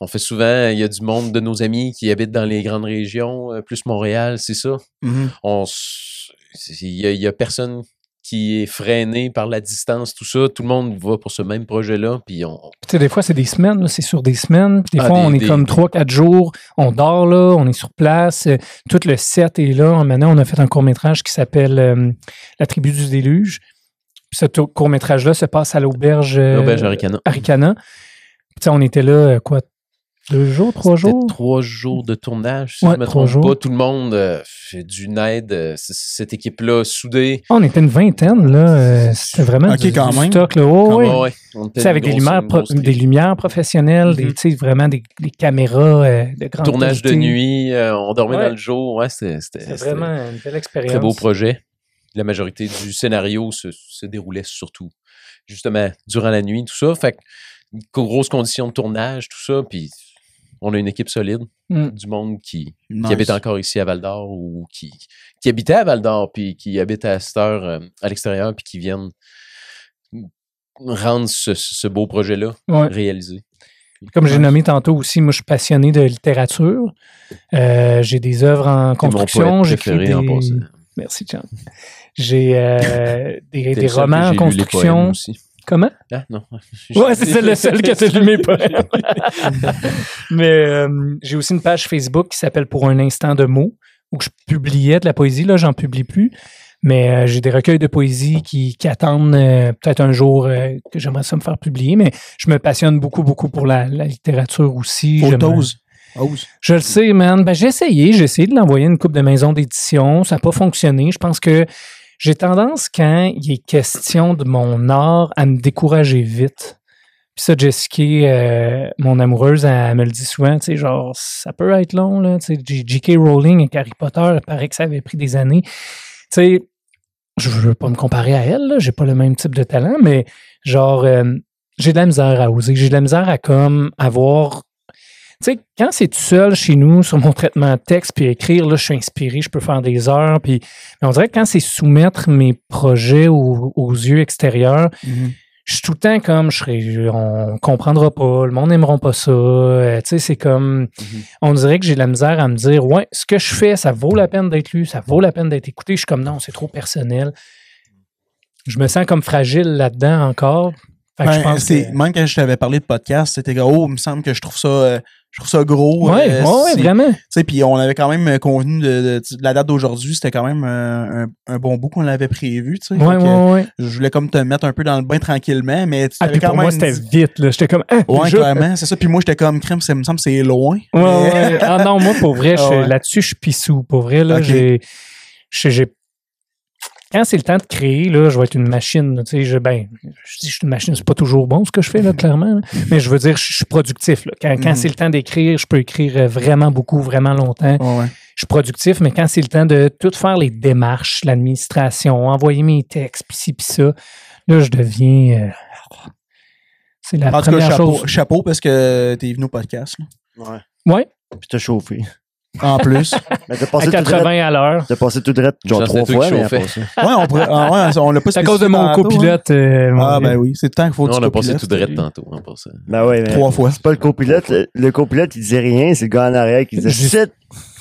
On fait souvent, il y a du monde de nos amis qui habitent dans les grandes régions, euh, plus Montréal, c'est ça. Mhm. On, c'est- il y, a- personne qui est freiné par la distance, tout ça. Tout le monde va pour ce même projet-là. Puis on, Tu sais, des fois, c'est des semaines, c'est sur des semaines. Puis Des Ah, fois, des- on est des- comme 3-4 jours, on dort là, on est sur place, euh, tout le set est là. Maintenant, on a fait un court-métrage qui s'appelle euh, La tribu du déluge. Ce court-métrage-là se passe à l'auberge euh, l'auberge Aricana. Aricana. Puis, on était là, euh, quoi, deux jours, trois jours? trois jours de tournage. Si Ouais, je me trois trompe jours. pas, tout le monde euh, fait du NED. euh, c- cette équipe-là soudée. On était une vingtaine, là. euh, C'était vraiment Ok, du, quand du même. stock, là. Oh, oui. ouais, sais, avec des lumières, des lumières professionnelles, des, Mhm. sais, vraiment des, des caméras euh, de grande Tournage de nuit, euh, on dormait Ouais. dans le jour. Ouais, c'était C'est vraiment une belle expérience. très beau projet. La majorité du scénario se, se déroulait surtout, justement, durant la nuit, tout ça. Fait que, grosses conditions de tournage, tout ça. Puis, on a une équipe solide, Mm. du monde qui, Nice. qui habite encore ici à Val d'Or ou qui, qui habitait à Val d'Or, puis qui habite à cette heure euh, à l'extérieur, puis qui viennent rendre ce, ce beau projet-là Ouais. réalisé. Comme j'ai nommé tantôt aussi, moi, je suis passionné de littérature. Euh, j'ai des œuvres en construction. J'écris en des... Merci, John. J'ai euh, des, romans en construction. aussi. Comment? Ah, non. Ouais, c'est le seul que tu lu mes *laughs* poèmes. *laughs* Mais euh, j'ai aussi une page Facebook qui s'appelle Pour un instant de mots, où je publiais de la poésie. Là, j'en publie plus. Mais euh, j'ai des recueils de poésie qui, qui attendent euh, peut-être un jour euh, que j'aimerais ça me faire publier. Mais je me passionne beaucoup, beaucoup pour la, la littérature aussi. Ose. Je le sais, man. Ben, j'ai essayé. J'ai essayé de l'envoyer à une coupe de maisons d'édition. Ça n'a pas fonctionné. Je pense que j'ai tendance, quand il est question de mon art, à me décourager vite. Puis ça, Jessica, euh, mon amoureuse, elle, me le dit souvent, tu sais, genre, ça peut être long, là. Tu sais, J.K. Rowling avec Harry Potter, il paraît que ça avait pris des années. Tu sais, je veux pas me comparer à elle, là. J'ai pas le même type de talent, mais genre, euh, j'ai de la misère à oser. J'ai de la misère à comme avoir sais, quand c'est tout seul chez nous sur mon traitement de texte puis écrire, là, je suis inspiré, je peux faire des heures. Puis, mais on dirait que quand c'est soumettre mes projets aux, aux yeux extérieurs, Mhm. je suis tout le temps comme, je serais, on comprendra pas, le monde n'aimera pas ça. Euh, tu sais, c'est comme, on dirait que j'ai de la misère à me dire, ouais, ce que je fais, ça vaut la peine d'être lu, ça vaut la peine d'être écouté. Je suis comme, non, c'est trop personnel. Je me sens comme fragile là-dedans encore. Fait que je Ben, pense c'est- que- Même quand je t'avais parlé de podcast, c'était oh, il me semble que je trouve ça, euh, je trouve ça gros. Euh, ouais, c'est- vraiment. Tu sais, puis on avait quand même euh, convenu de, de- de la date d'aujourd'hui, c'était quand même euh, un, un bon bout qu'on l'avait prévu, tu sais. Ouais, ouais, ouais. Je voulais comme te mettre un peu dans le bain tranquillement, mais tu Ah, avais quand pour même moi, c'était vite. là. J'étais comme, ah, Ouais, clairement, c'est ça. Puis moi, j'étais comme crème, ça me semble que c'est loin. Ouais, Mais-. Ah non, moi, pour vrai, *laughs* là-dessus, je suis pissou. Pour vrai, là, j'ai- Quand c'est le temps de créer, là, je vais être une machine. Tu sais, je, ben, je dis que je suis une machine, c'est pas toujours bon ce que je fais, là, clairement. là. Mais je veux dire, je, je suis productif. Là. Quand, quand Mhm. c'est le temps d'écrire, je peux écrire euh, vraiment beaucoup, vraiment longtemps. Ouais. Je suis productif, mais quand c'est le temps de tout faire les démarches, l'administration, envoyer mes textes, pis ci, pis ça, là, je deviens. euh, c'est la En tout cas, première chapeau, chose. chapeau parce que t'es venu au podcast. là. Ouais. Ouais, Puis t'as chauffé. En plus. *laughs* Mais t'as à passé tout 80 droit. à l'heure. T'as passé tout droit, genre Ça, trois fois, qui mais chauffais. après ça. Ouais, on, pourrait, ah, ouais, on l'a pas C'est *laughs* à cause de mon hein. copilote. euh, mon Ah, gars. ben oui, c'est le temps qu'il faut Non, on du a passé tout direct tantôt, en passant. Ben ouais, mais Trois fois. c'est pas le copilote. Le, le copilote, il disait rien. C'est le gars en arrière qui disait Shit!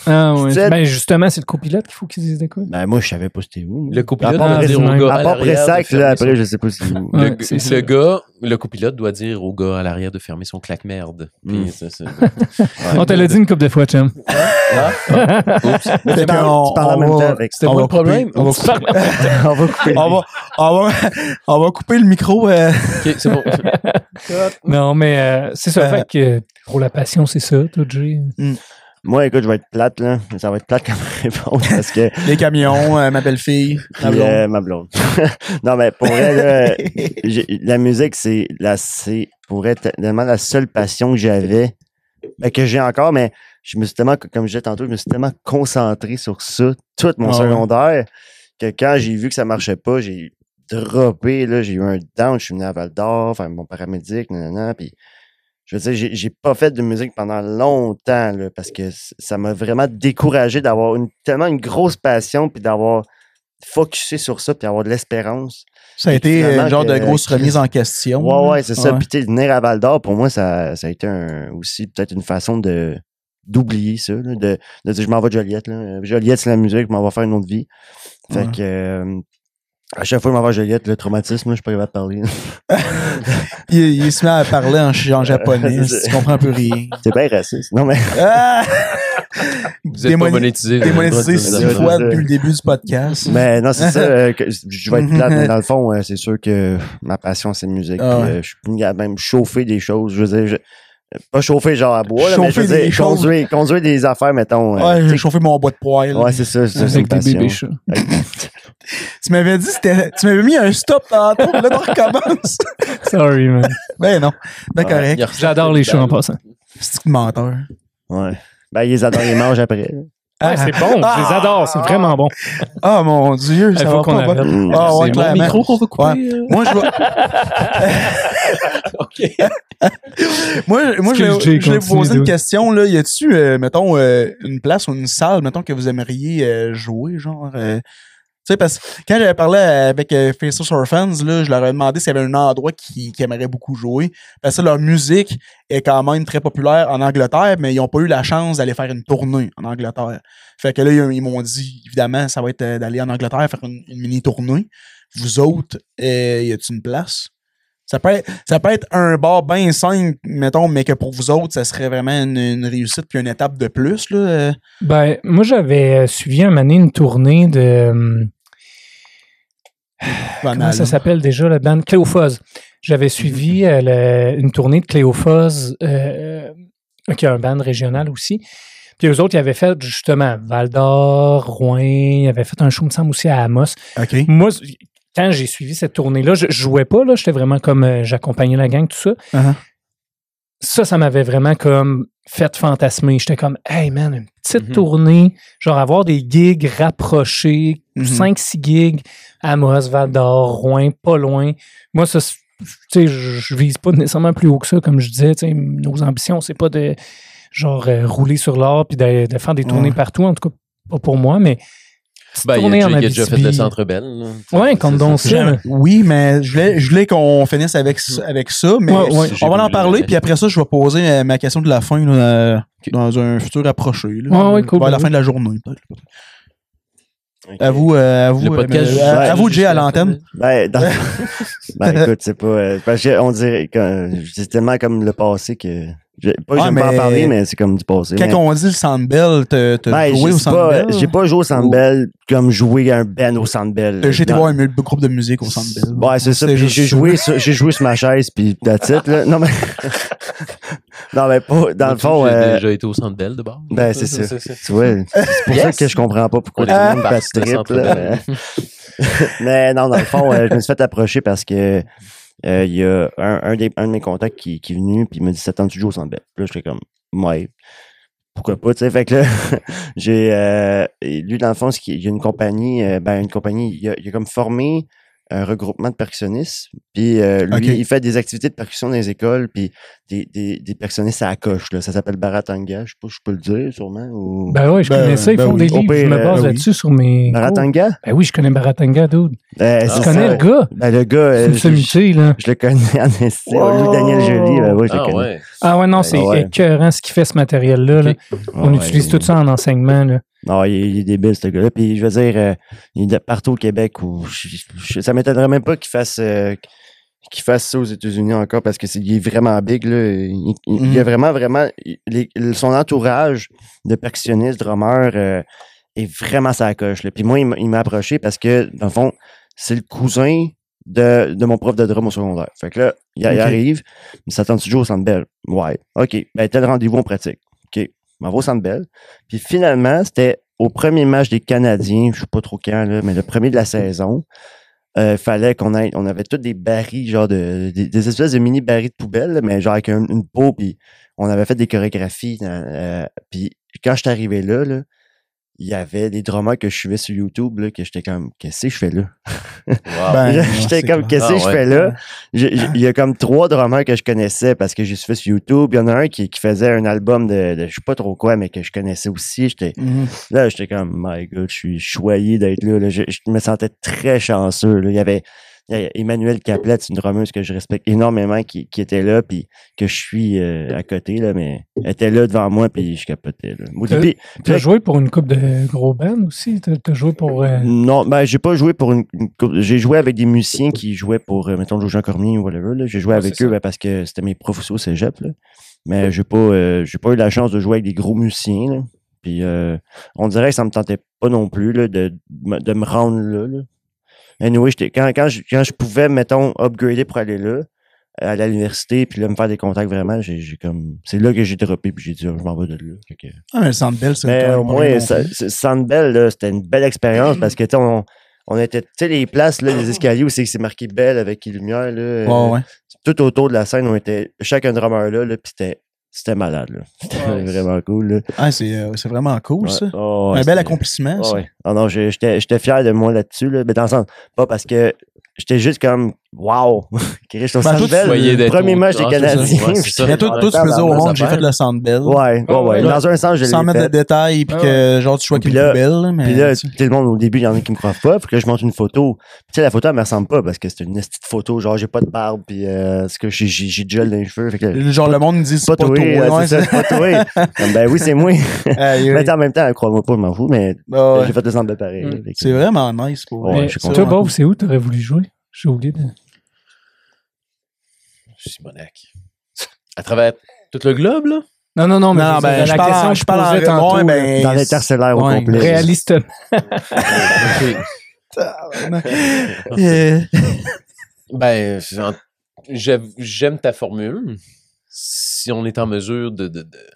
Ah, ouais. Ben, justement, c'est le copilote qu'il faut qu'ils disent de quoi. Ben moi, je savais pas c'était où. Le copilote À part doit dire au gars À à part Pressac, là, après, je sais pas si où. Le, c'est le gars, le copilote doit dire au gars à l'arrière de fermer son claque-merde. Puis Mm. *laughs* On te l'a dit une couple de fois, chum. Ah, ah, oups. Mais tu parles, en on même va- temps. que C'était pas le problème. couper- on va parles- on va couper. *laughs* On va, on, va, on va couper le micro. euh, Ok, c'est bon. *laughs* Non, mais euh, c'est ça. Euh. Fait que pour la passion, c'est ça, tout G. Moi, écoute, je vais être plate, là. Ça va être plate comme *laughs* réponse parce que. *laughs* les camions, euh, ma belle-fille, ma blonde. euh, ma blonde. *laughs* non, mais pour vrai, là, la musique, c'est la, c'est pour vrai tellement la seule passion que j'avais, ben, que j'ai encore, mais je me suis tellement, comme je disais tantôt, je me suis tellement concentré sur ça, tout mon Ah ouais. secondaire, que quand j'ai vu que ça marchait pas, j'ai droppé, là, j'ai eu un down, je suis venu à Val d'Or, faire mon paramédic, nanana, puis je veux dire, j'ai- pas fait de musique pendant longtemps, là, parce que ça m'a vraiment découragé d'avoir une, tellement une grosse passion, puis d'avoir focusé sur ça, puis d'avoir de l'espérance. Ça a été finalement une genre de grosse remise en question. Ouais, ouais, c'est ça. Puis, tu sais, venir à Val d'Or, pour moi, ça, ça a été un- aussi peut-être une façon de d'oublier ça, là, de, de dire je m'en vais de Joliette. Là. Euh, Joliette, c'est la musique, je m'en vais faire une autre vie. Fait Ouais. que euh, à chaque fois que je m'en vais à Joliette, le traumatisme, là, je suis pas capable de parler. *laughs* Il, il se met à parler en, en japonais. *laughs* ça. tu comprends plus rien. c'est bien raciste. Non, mais Ah! *laughs* Vous êtes pas monétisé. Démonétisé six fois depuis le début du podcast. Mais non, c'est ça. euh, que je vais être plate, mais dans le fond, euh, c'est sûr que ma passion, c'est la musique. Ah puis, ouais. euh, je suis venu à même chauffer des choses. Je veux dire, je- pas chauffer genre à bois, là, mais je veux des dire, choses. conduire, conduire des affaires, mettons. euh, Ouais, j'ai chauffé mon bois de poêle. ouais, c'est ça. c'est Avec une des bébés passion. chats. *laughs* Tu m'avais dit, c'était, tu m'avais mis un stop tantôt, là, on recommence. *laughs* Sorry, man. ben non. Ben Ouais, correct. J'adore les chats en passant. C'est menteur. Ouais. Ben, ils les adorent, ils les mangent après. Ouais, c'est bon, je les adore, c'est vraiment bon. Ah, mon Dieu, ça Il faut qu'on pas. arrête. Ah, ouais, c'est mon clairement. micro qu'on va couper. Ouais. euh? Moi, je vais, *laughs* OK. *laughs* moi, moi, je vais, je vous poser une question, là. Y a-tu, euh, mettons, euh, une place ou une salle, mettons, que vous aimeriez euh, jouer, genre, euh, sais, parce que quand j'avais parlé avec euh, Faceless Orphans, là, je leur ai demandé s'il y avait un endroit qui, aimerait beaucoup jouer. Parce que leur musique est quand même très populaire en Angleterre, mais ils n'ont pas eu la chance d'aller faire une tournée en Angleterre. Fait que là, ils, m'ont dit, évidemment, ça va être euh, d'aller en Angleterre faire une, une mini-tournée. Vous autres, euh, y a-t-il une place? Ça peut, être, ça peut être un bar bien simple, mettons, mais que pour vous autres, ça serait vraiment une, une réussite puis une étape de plus. Là. euh. Ben, moi, j'avais euh, suivi un moment donné une tournée de. hum, Comment ça s'appelle déjà, la bande Cléophose. J'avais suivi euh, le- une tournée de Cléophose, euh, qui est un band régional aussi. Puis eux autres, ils avaient fait justement Val d'Or, Rouen, ils avaient fait un show, me semble, aussi à Amos. OK. Moi, quand j'ai suivi cette tournée-là, je, je jouais pas, là, j'étais vraiment comme euh, j'accompagnais la gang, tout ça. Uh-huh. Ça, ça m'avait vraiment comme fait fantasmer. J'étais comme, hey man, une petite Mhm. tournée, genre avoir des gigs rapprochés, Mhm. 5-6 gigs, Amos, Val d'Or, Rouen, pas loin. Moi, ça, c'est- tu sais, je je vise pas nécessairement plus haut que ça, comme je disais, nos ambitions, c'est pas de genre euh, rouler sur l'or puis de, de faire des tournées Ouais. partout, en tout cas pas pour moi, mais Ben, il, tournée a, en a déjà fait le. Centre Bell. Ouais, comme donc ça. J'aime- Oui, mais je voulais, je voulais qu'on finisse avec, ça- avec ça, mais Ouais, ouais. on va en parler, puis après ça, je vais poser euh, ma question de la fin là, euh, dans un futur approché. Là, Ouais, cool, Vers la fin de la journée, peut-être. À vous, euh, à vous, Le podcast. mais, euh, ouais, à vous, Jay, à l'antenne. Ben, dans- *laughs* *laughs* ben, écoute, c'est pas. euh, parce que on dirait que c'est tellement comme le passé que. J'ai- Pas que Ouais, j'aime pas en parler, mais c'est comme du passé. Quand mais- on dit le Sandbell, t'as Ben, joué au Sandbell? pas- J'ai pas joué au Sandbell comme jouer un band au Sandbell. T'as- J'ai été Dans- voir un groupe de musique au Sandbell. Ouais, c'est ça. J'ai joué, sur- j'ai joué sur ma chaise, puis that's it, là. Non, mais. *laughs* non, mais pas. Dans le fond. J'ai euh, déjà été au Centre Bell de bord. Ben, c'est ça. Tu vois, c'est pour ça que je comprends pas pourquoi Ah, les gens parce que pas le trip, là. *laughs* Mais non, dans le fond, euh, je me suis fait approcher parce que euh, il y a un, un, de mes contacts qui, est venu puis il m'a dit ça tente tu joues au Centre Bell. Puis là, j'étais comme ouais. Pourquoi pas, tu sais? Fait que là, *laughs* j'ai euh, lui, dans le fond, il y a une compagnie, euh, ben une compagnie, il a, a comme formé un regroupement de percussionnistes. Puis euh, lui, il fait des activités de percussion dans les écoles, puis des, des, des percussionnistes à la coche. Là. Ça s'appelle Baratanga. Je sais pas si je peux le dire, sûrement. Ou... Ben oui, je Ben, connais ça, ils ben font oui. des livres, je me euh, base oui. là-dessus sur mes. cours. Baratanga? Ben oui, je connais Baratanga, dude. Ben, Tu c'est connais ça. le gars? Ben, le gars, C'est euh, une je- sommité, là. Je le connais en. Wow. Lui, Daniel Joly, ben oui, je le Ah connais. ouais. Ah ouais, non, c'est ouais. écœurant ce qu'il fait, ce matériel-là. là. On utilise il- tout ça en enseignement. Là. Non, il, est- il est débile, ce gars-là. Puis, je veux dire, euh, il est partout au Québec. Où je- je- ça m'étonnerait même pas qu'il fasse, euh, qu'il fasse ça aux États-Unis encore parce que c'est, il est vraiment big. Là. Il, il- il a vraiment, vraiment. il- les- son entourage de percussionnistes, drummers, euh, est vraiment sa coche. Là. Puis moi, il m'a- il approché parce que, dans le fond, c'est le cousin de, de mon prof de drum au secondaire. Fait que là, il, il Ok. arrive, il s'attend toujours au Centre Bell. Ouais. OK. Ben, tel rendez-vous, on pratique. OK. On va au Centre. Puis finalement, c'était au premier match des Canadiens, je sais pas trop quand, mais le premier de la saison. Euh, fallait qu'on ait, on avait tous des barils, genre de, des, espèces de mini barils de poubelle, mais genre avec un- une peau, puis on avait fait des chorégraphies. euh, puis quand je suis arrivé là, là, il y avait des drummers que je suivais sur YouTube, là, que j'étais comme, qu'est-ce que je fais là? Wow. *laughs* Ben, j'étais comme, qu'est-ce que Ah, je ouais. fais là? Il y a comme trois drummers que je connaissais parce que j'ai suivi sur YouTube. Il y en a un qui, qui faisait un album de, de je sais pas trop quoi, mais que je connaissais aussi. J'étais, Mhm. Là, j'étais comme, my God, je suis choyé d'être là. là. Je, je me sentais très chanceux. là. Il y avait il y a Emmanuel Caplet, c'est une drummeuse que je respecte énormément, qui, qui était là, puis que je suis euh, à côté, là, mais elle était là devant moi, puis je capotais. Tu as joué pour une coupe de gros bands aussi? Tu as joué pour. euh, non, ben, j'ai pas joué pour une, une couple- J'ai joué avec des musiciens qui jouaient pour, euh, mettons, Jean Cormier ou whatever. J'ai joué Ouais, avec eux ben, parce que c'était mes profs au cégep. Là. Mais j'ai pas, euh, j'ai pas eu la chance de jouer avec des gros musiciens. Là. Puis on dirait que ça me tentait pas non plus là, de, de me- de me rendre là. là. Anyway, quand, quand, je, quand je pouvais, mettons, upgrader pour aller là, à l'université, puis là, me faire des contacts vraiment, j'ai, comme. C'est là que j'ai droppé, puis j'ai dit, Ah, je m'en vais de là. Que- Ah, mais le Centre Bell, c'est mais même au moins, Sandbell, là, c'était une belle expérience parce que, tu on, on était, tu sais, les places, là, les escaliers où c'est marqué Belle avec les lumières, là. euh, ouais. Tout autour de la scène, on était chacun drummer là, là puis c'était, c'était malade, là. *laughs* C'était Ouais, vraiment cool, là. Ah, c'est euh, c'est vraiment cool, Ouais. ça. Oh, ouais, un bel accomplissement, Ouais, ça. ouais. Ah non, j'étais j'étais fier de moi là-dessus, là. Mais dans le sens, pas parce que j'étais juste comme, wow! Chris, je Ben, toi, tu Bell, voyais le d'être premier au- match des c'est ça. Canadiens. Ouais, c'est ça. Mais toi, toi, tu faisais au monde, j'ai fait le Centre Bell. Ouais, ouais, Ah, ouais. Dans un sens, je l'ai Sans mettre de détails, puis Ah que genre tu choisis Puis une là- poubelle, là, mais. Puis là, tout le monde, au début, il y en a qui me croient pas. Puis que je montre une photo. Puis tu sais, la photo, elle me ressemble pas parce que c'est une petite photo. Genre, j'ai pas de barbe. Puis euh, que j'ai, j'ai, j'ai du gel dans les cheveux. Fait que, Genre, le monde me dit c'est pas pas toi, ouais, c'est pas toi. *laughs* Ben oui, c'est moi. *laughs* Mais en même temps, crois-moi pas, je m'en fous. Mais Ah j'ai fait le de pareil. Mm. C'est vraiment nice pour toi, Bob, c'est où tu aurais voulu jouer? J'ai oublié de. Simonac. À travers tout le globe, là? Non, non, non, mais Non, je, ben, la je parle en- question que je parle en- posais tantôt, ouais, ben, Dans l'interstellaire au Ouais, complet. réalistement. *laughs* Euh, Ben, en- j'aime j'aime ta formule. Si on est en mesure de, de, de,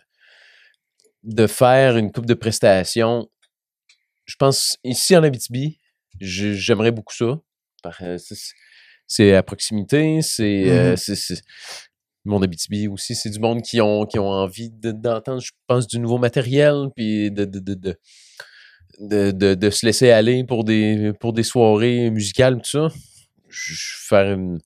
de faire une coupe de prestations, je pense, ici en Abitibi, j'aimerais beaucoup ça. Euh, c'est- à proximité, c'est euh, Mhm. c'est- c'est- le monde Abitibi aussi, c'est du monde qui ont, qui ont envie de- d'entendre, je pense, du nouveau matériel, puis de, de, de, de, de, de- de se laisser aller pour des, pour des soirées musicales, tout ça. Je je vais faire une.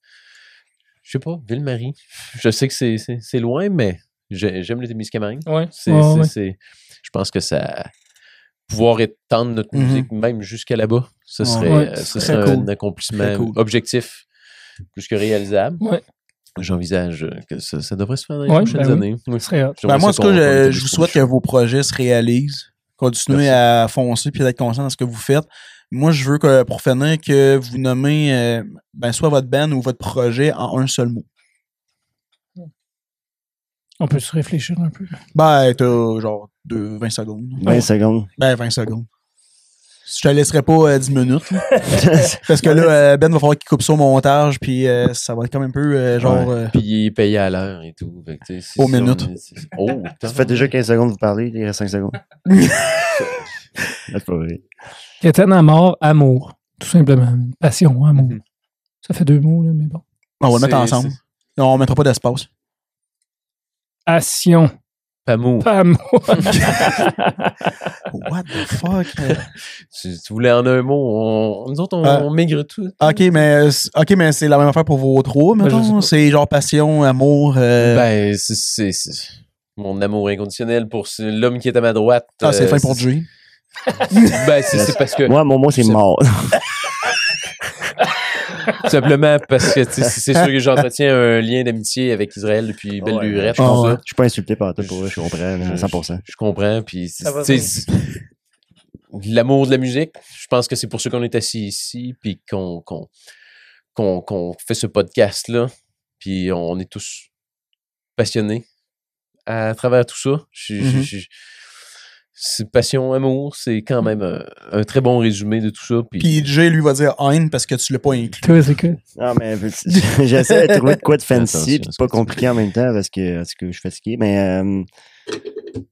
Je sais pas, Ville-Marie. Je sais que c'est- loin, mais j'ai- j'aime le Témiscamingue. Ouais. C'est, Ouais, je pense que ça. Pouvoir étendre notre Mhm. musique même jusqu'à là-bas, ce Ouais. serait, Ouais, euh, ce serait un cool. accomplissement cool. objectif plus que réalisable. Ouais. J'envisage que ça, ça devrait se faire dans les Ouais, prochaines ben oui. années. Oui. Ben, moi, en tout cas, je, vous souhaite que vos projets se réalisent. Continuez Merci. à foncer puis d'être conscient de ce que vous faites. Moi, je veux que, pour finir, que vous nommez euh, ben, soit votre band ou votre projet en un seul mot. On peut se réfléchir un peu. Ben, t'as genre deux, 20 secondes. 20 secondes. Ben, 20 secondes. Je te laisserai pas euh, 10 minutes. là. *laughs* Parce que là, euh, Ben va falloir qu'il coupe ça au montage, puis euh, ça va être comme un peu euh, genre. euh, Puis il est payé à l'heure et tout. Fait que, tu sais, si- Aux minutes. c'est- Oh, *laughs* Ça fait déjà 15 secondes de vous parler, il reste 5 secondes. *laughs* C'est pas vrai. À mort, amour. Tout simplement. Passion, amour. Mhm. Ça fait deux mots, là, mais bon. on va le mettre C'est- ensemble. On mettra pas d'espace. Passion, Pas amour. *laughs* What the fuck? Tu, tu voulais en un mot. On, nous autres, on, Euh, on maigre tout. ok, mais, c'est- ok, mais c'est la même affaire pour vos trois, Ben, pas. C'est genre passion, amour. euh, Ben, c'est- mon amour inconditionnel pour l'homme qui est à ma droite. ah, c'est euh, fin pour Jay. *laughs* Ben, c'est c'est parce que. Moi, mon mot, C'est- mort. *laughs* Tout simplement parce que c'est sûr que j'entretiens un lien d'amitié avec Israël depuis belle Ouais, lurette. je, ouais. je suis pas insulté par tout pour vrai, je comprends, là, à 100%. Je comprends. Puis, l'amour de la musique, je pense que c'est pour ça qu'on est assis ici, puis qu'on fait ce podcast-là. Puis on est tous passionnés à travers tout ça. Je- je- Mhm. je- c'est passion, amour, c'est quand même un, un très bon résumé de tout ça. Puis, Puis Jay, lui, va dire haine parce que tu l'as pas inclus. Toi, c'est que. Non, mais *laughs* j'essaie de trouver de quoi de fancy, puis pas compliqué en même temps parce que, parce que je suis fatigué, mais euh,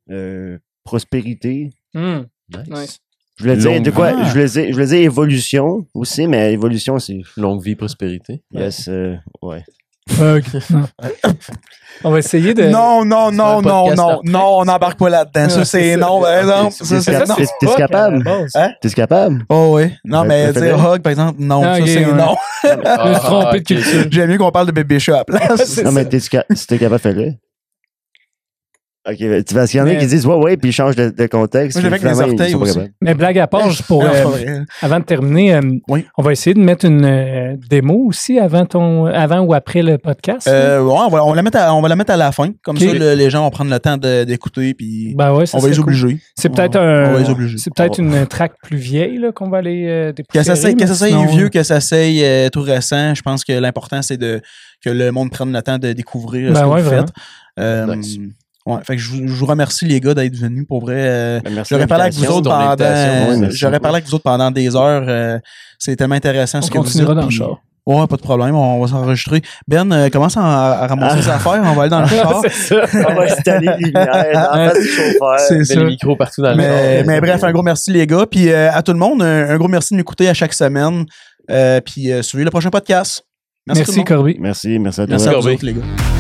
euh, prospérité. Hmm, nice. nice. Je voulais dire de quoi? Je voulais dire, je voulais dire évolution aussi, mais évolution, c'est. Longue vie, prospérité. Yes, euh, ouais. *laughs* On va essayer de. Non, non, non, non, non, non, on n'embarque pas là-dedans. Ça, c'est *laughs* c'est non, exemple. Non. T'es- capable? Hein? T'es capable? Oh, oui. Non, mais dire hug, par exemple, non. Ah, ça, c'est non. *laughs* Je me suis Ah, trompé de culture. J'aime mieux qu'on parle de bébé chat à la place. Non, mais si t'es capable, fais-le. Ok, mais tu- parce qu'il y en a Mais- qui disent ouais, ouais, puis ils changent de, de contexte. Moi, fait avec ils orteils aussi. Mais blague à part, juste *laughs* pour, Non, c'est euh, avant de terminer, euh, Oui. on va essayer de mettre une euh, démo aussi avant, ton, avant ou après le podcast. Euh, ouais, on va, on va la mettre à, on va la mettre à la fin. Comme ça, le- les gens vont prendre le temps d'écouter, puis ben ouais, on va les cool. obliger. C'est peut-être un. les. C'est peut-être une track plus vieille là, qu'on va aller euh, Que ça soit sinon, vieux, que ça soit euh, tout récent, je pense que l'important, c'est de que le monde prenne le temps de découvrir Ben ce que ouais, vous vraiment. Ouais, fait que je, vous- je vous remercie, les gars, d'être venus. Pour vrai, euh, Ben, merci J'aurais parlé avec vous autres pendant. J'aurais parlé avec vous autres pendant des heures. euh, c'est tellement intéressant On ce que vous dites. continuera dans le char. Ouais, pas de problème. On va s'enregistrer. Ben, euh, commence à, à ramasser Ah. ses affaires. On va aller dans le *laughs* char. c'est ça. On va installer les lumières en face du chauffeur. C'est Mets ça. les micros partout dans le Mais, char. mais bref, un gros merci, les gars. Puis euh, à tout le monde, un, un gros merci de m'écouter à chaque semaine. Euh, puis euh, suivez le prochain podcast. Merci, Merci. Corby. Merci, merci à toi. Merci à vous autres, les gars.